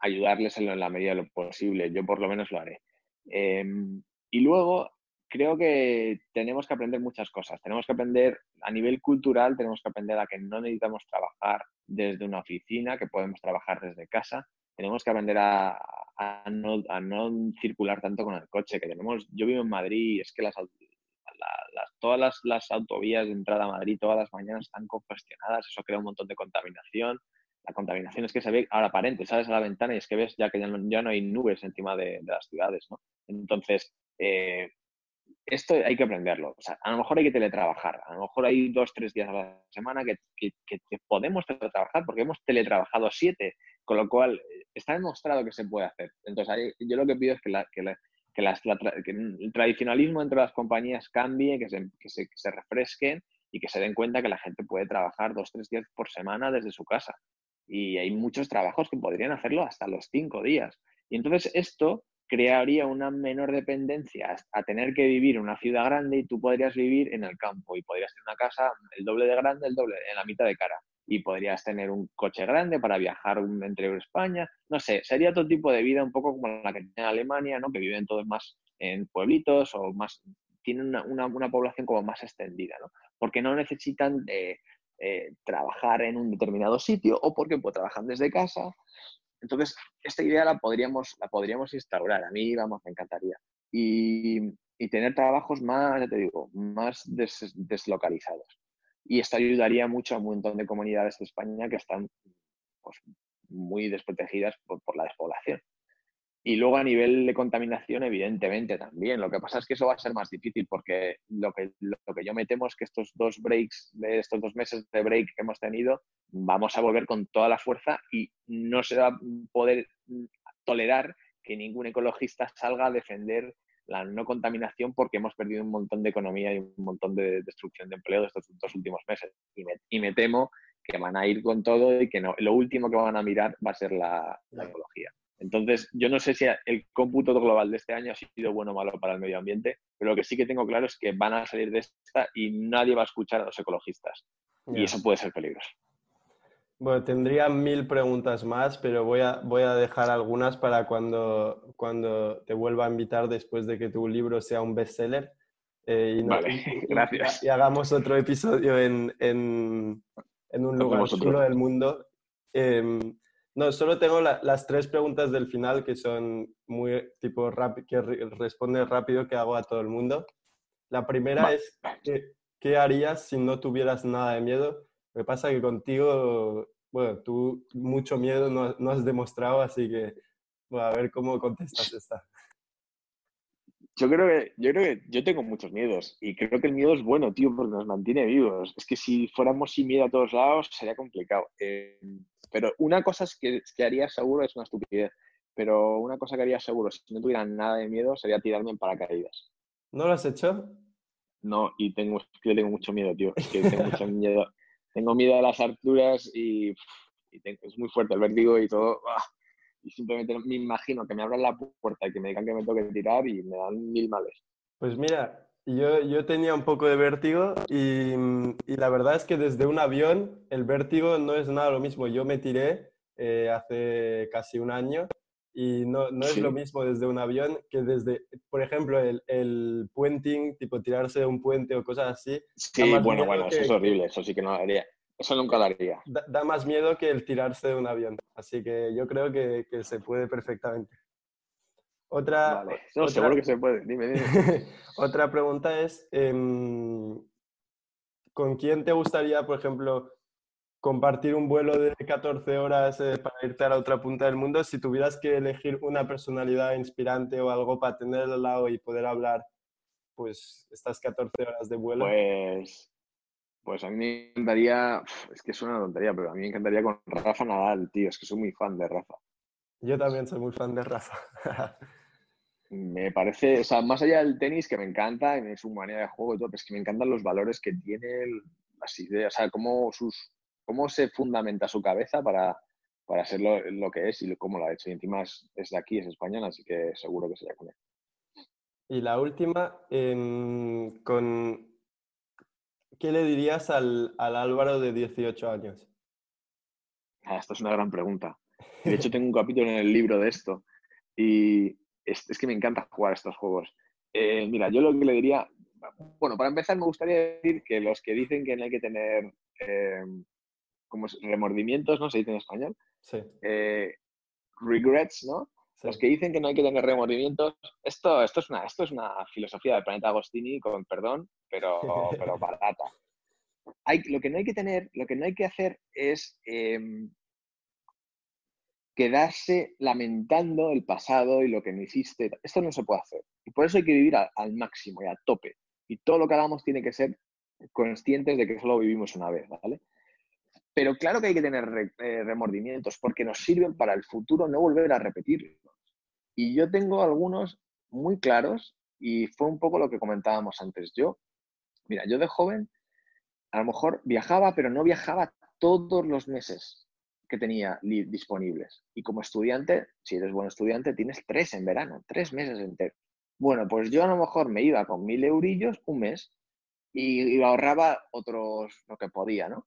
Speaker 2: ayudarles en, la medida de lo posible. Yo por lo menos lo haré. Em, y luego creo que tenemos que aprender muchas cosas. Tenemos que aprender a nivel cultural, tenemos que aprender a que no necesitamos trabajar desde una oficina, que podemos trabajar desde casa. Tenemos que aprender a, no, circular tanto con el coche, que tenemos, yo vivo en Madrid es que las, todas las, las, autovías de entrada a Madrid todas las mañanas están congestionadas, eso crea un montón de contaminación. La contaminación es que se ve ahora aparente, sales a la ventana y es que ves ya que ya no, hay nubes encima de, las ciudades, ¿no? Entonces, eh, esto hay que aprenderlo. A lo mejor hay que teletrabajar, a lo mejor hay dos, tres días a la semana que, podemos teletrabajar porque hemos teletrabajado siete, con lo cual eh, está demostrado que se puede hacer. Entonces, yo lo que pido es que, el tradicionalismo entre las compañías cambie, que se, que se refresquen y que se den cuenta que la gente puede trabajar dos, tres días por semana desde su casa. Y hay muchos trabajos que podrían hacerlo hasta los cinco días. Y entonces esto crearía una menor dependencia a tener que vivir en una ciudad grande y tú podrías vivir en el campo y podrías tener una casa el doble de grande, el doble, en la mitad de cara. Y podrías tener un coche grande para viajar entre España. No sé, sería otro tipo de vida un poco como la que tiene Alemania, ¿no? Que viven todos más en pueblitos o más tienen una, una, población como más extendida, ¿no? Porque no necesitan de eh, trabajar en un determinado sitio o porque pues, trabajan desde casa. Entonces, esta idea la podríamos, la podríamos instaurar. A mí, vamos, me encantaría. Y, y tener trabajos más, ya te digo, más deslocalizados. Y esto ayudaría mucho a un montón de comunidades de España que están pues, muy desprotegidas por, por la despoblación. Y luego a nivel de contaminación, evidentemente también. Lo que pasa es que eso va a ser más difícil porque lo que, lo que yo me temo es que estos dos breaks, de estos dos meses de break que hemos tenido, vamos a volver con toda la fuerza y no se va a poder tolerar que ningún ecologista salga a defender la no contaminación porque hemos perdido un montón de economía y un montón de destrucción de empleo de estos dos últimos meses. Y me, y me temo que van a ir con todo y que no, lo último que van a mirar va a ser la, la ecología. Entonces, yo no sé si el cómputo global de este año ha sido bueno o malo para el medio ambiente, pero lo que sí que tengo claro es que van a salir de esta y nadie va a escuchar a los ecologistas. Y eso puede ser peligroso.
Speaker 1: Bueno, tendría mil preguntas más, pero voy a, voy a dejar algunas para cuando, cuando te vuelva a invitar después de que tu libro sea un bestseller.
Speaker 2: Eh, y vale, gracias.
Speaker 1: Y, hagamos otro episodio en, en, en un lugar chulo del mundo. Em, no, solo tengo las tres preguntas del final que son muy tipo rápido, que responde rápido que hago a todo el mundo. La primera es, ¿qué, harías si no tuvieras nada de miedo? Me pasa que contigo, bueno, tú mucho miedo no, no has demostrado, así que a ver cómo contestas esta.
Speaker 2: Yo creo, que, yo creo que yo tengo muchos miedos y creo que el miedo es bueno, tío, porque nos mantiene vivos. Es que si fuéramos sin miedo a todos lados sería complicado. Eh, pero una cosa es que, que haría seguro es una estupidez. Pero una cosa que haría seguro, si no tuviera nada de miedo, sería tirarme en paracaídas.
Speaker 1: ¿No lo has hecho?
Speaker 2: No, y tengo, yo tengo mucho miedo, tío. Es que tengo mucho miedo. Tengo miedo a las alturas y, es muy fuerte el vértigo y todo. Y simplemente me imagino que me abran la puerta y que me digan que me toque tirar y me dan mil males.
Speaker 1: Pues mira, yo, yo, tenía un poco de vértigo y, y, la verdad es que desde un avión el vértigo no es nada lo mismo. Yo me tiré eh, hace casi un año y no, no es lo mismo desde un avión que desde, por ejemplo, el, el puenting, tipo tirarse de un puente o cosas así.
Speaker 2: Sí, bueno, bueno, eso es horrible, eso sí que no lo haría. Eso nunca lo haría.
Speaker 1: Da, da, más miedo que el tirarse de un avión. Así que yo creo que, que se puede perfectamente. Otra,
Speaker 2: seguro que se puede. Dime, dime.
Speaker 1: otra pregunta es, em, ¿con quién te gustaría, por ejemplo, compartir un vuelo de 14 horas eh, para irte a la otra punta del mundo? Si tuvieras que elegir una personalidad inspirante o algo para tener al lado y poder hablar, pues, estas 14 horas de vuelo.
Speaker 2: Pues, pues a mí me encantaría, es que es una tontería, pero a mí me encantaría con Rafa Nadal, tío, es que soy muy fan de Rafa.
Speaker 1: Yo también soy muy fan de Rafa.
Speaker 2: me parece, o sea, más allá del tenis, que me encanta, en su manera de juego y todo, es que me encantan los valores que tiene, las ideas, o sea, cómo, sus, cómo se fundamenta su cabeza para, para ser lo, que es y cómo lo ha hecho. Y encima es, de aquí, es español, así que seguro que sería con él.
Speaker 1: Y la última, con... ¿qué le dirías al, al Álvaro de 18 años?
Speaker 2: Ah, esta es una gran pregunta. De hecho, tengo un capítulo en el libro de esto. Y, es, que me encanta jugar estos juegos. Eh, mira, yo lo que le diría, bueno, para empezar me gustaría decir que los que dicen que no hay que tener eh, como remordimientos, ¿no? Se dice en español.
Speaker 1: Sí.
Speaker 2: Eh, regrets, ¿no? Los que dicen que no hay que tener remordimientos, esto, esto, es, una, esto es una filosofía del planeta Agostini, con perdón, pero, pero barata. Hay, lo que no hay que tener, lo que no hay que hacer es quedarse lamentando el pasado y lo que no hiciste. Esto no se puede hacer. Y por eso hay que vivir al máximo y a tope. Y todo lo que hagamos tiene que ser conscientes de que solo vivimos una vez, ¿vale? Pero claro que hay que tener eh, remordimientos porque nos sirven para el futuro no volver a repetirlos. Y yo tengo algunos muy claros y fue un poco lo que comentábamos antes. Yo, mira, yo de joven a lo mejor viajaba, pero no viajaba todos los meses que tenía disponibles. Y como estudiante, si eres buen estudiante, tienes tres en verano, tres meses enteros. Bueno, pues yo a lo mejor me iba con mil eurillos un mes y, ahorraba otros lo que podía, ¿no?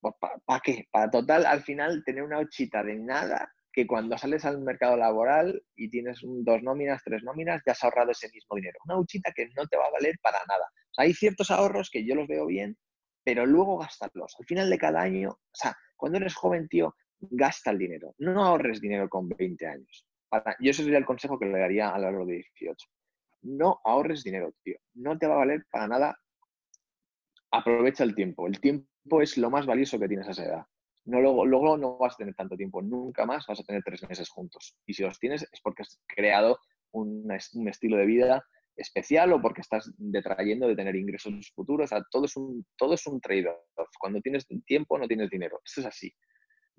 Speaker 2: Pues ¿Para qué? Para total, al final, tener una ochita de nada que cuando sales al mercado laboral y tienes dos nóminas, tres nóminas, ya has ahorrado ese mismo dinero. Una huchita que no te va a valer para nada. hay ciertos ahorros que yo los veo bien, pero luego gastarlos. Al final de cada año, o sea, cuando eres joven, tío, gasta el dinero. No ahorres dinero con 20 años. Yo ese sería el consejo que le daría a lo de 18. No ahorres dinero, tío. No te va a valer para nada. Aprovecha el tiempo. El tiempo es lo más valioso que tienes a esa edad. No, luego, luego no vas a tener tanto tiempo. Nunca más vas a tener tres meses juntos. Y si los tienes es porque has creado un, un estilo de vida especial o porque estás detrayendo de tener ingresos futuros. O sea, todo es un, todo es un trade-off. Cuando tienes tiempo, no tienes dinero. Esto es así.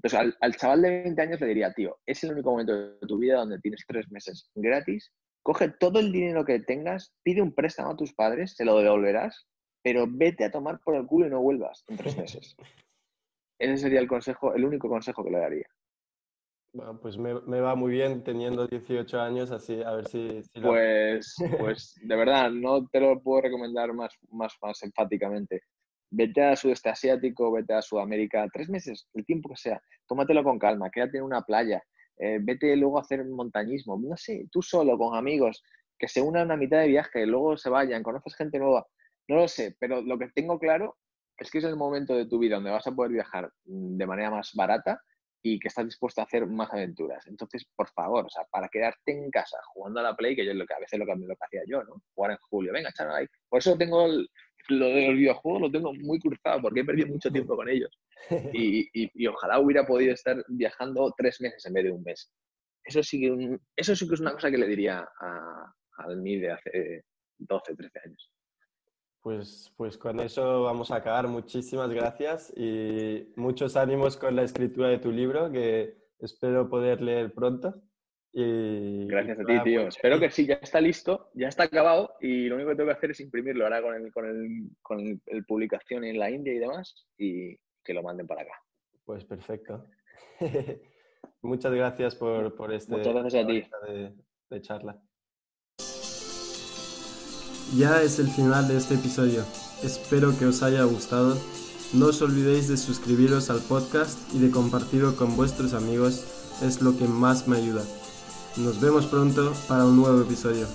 Speaker 2: Entonces, al, chaval de 20 años le diría, tío, es el único momento de tu vida donde tienes tres meses gratis. Coge todo el dinero que tengas, pide un préstamo a tus padres, se lo devolverás, pero vete a tomar por el culo y no vuelvas en tres meses. Ese sería el consejo, el único consejo que le daría.
Speaker 1: Pues me, va muy bien teniendo 18 años, así a ver si...
Speaker 2: pues, pues de verdad, no te lo puedo recomendar más, más, más enfáticamente. Vete a sudeste asiático, vete a Sudamérica, tres meses, el tiempo que sea, tómatelo con calma, quédate en una playa, eh, vete luego a hacer montañismo, no sé, tú solo, con amigos, que se unan a mitad de viaje, luego se vayan, conoces gente nueva, no lo sé, pero lo que tengo claro es que es el momento de tu vida donde vas a poder viajar mm, de manera más barata y que estás dispuesto a hacer más aventuras. Entonces, por favor, o sea, para quedarte en casa jugando a la Play, que yo lo que a veces lo que, lo que hacía yo, ¿no? Jugar en julio, venga, chaval, ahí. Por eso tengo lo de los videojuegos, lo tengo muy cruzado, porque he perdido mucho tiempo con ellos. Y, y, ojalá hubiera podido estar viajando tres meses en vez de un mes. Eso sí que, eso sí que es una cosa que le diría a, al mí de hace 12, 13 años.
Speaker 1: Pues, pues con eso vamos a acabar. Muchísimas gracias y muchos ánimos con la escritura de tu libro que espero poder leer pronto. Y,
Speaker 2: gracias a ti, tío. Pues espero que sí, ya está listo, ya está acabado y lo único que tengo que hacer es imprimirlo ahora con el, con el, con el, publicación en la India y demás y que lo manden para acá.
Speaker 1: Pues perfecto. Muchas gracias por, por este
Speaker 2: Muchas gracias a ti.
Speaker 1: de charla. Ya es el final de este episodio. Espero que os haya gustado. No os olvidéis de suscribiros al podcast y de compartirlo con vuestros amigos. Es lo que más me ayuda. Nos vemos pronto para un nuevo episodio.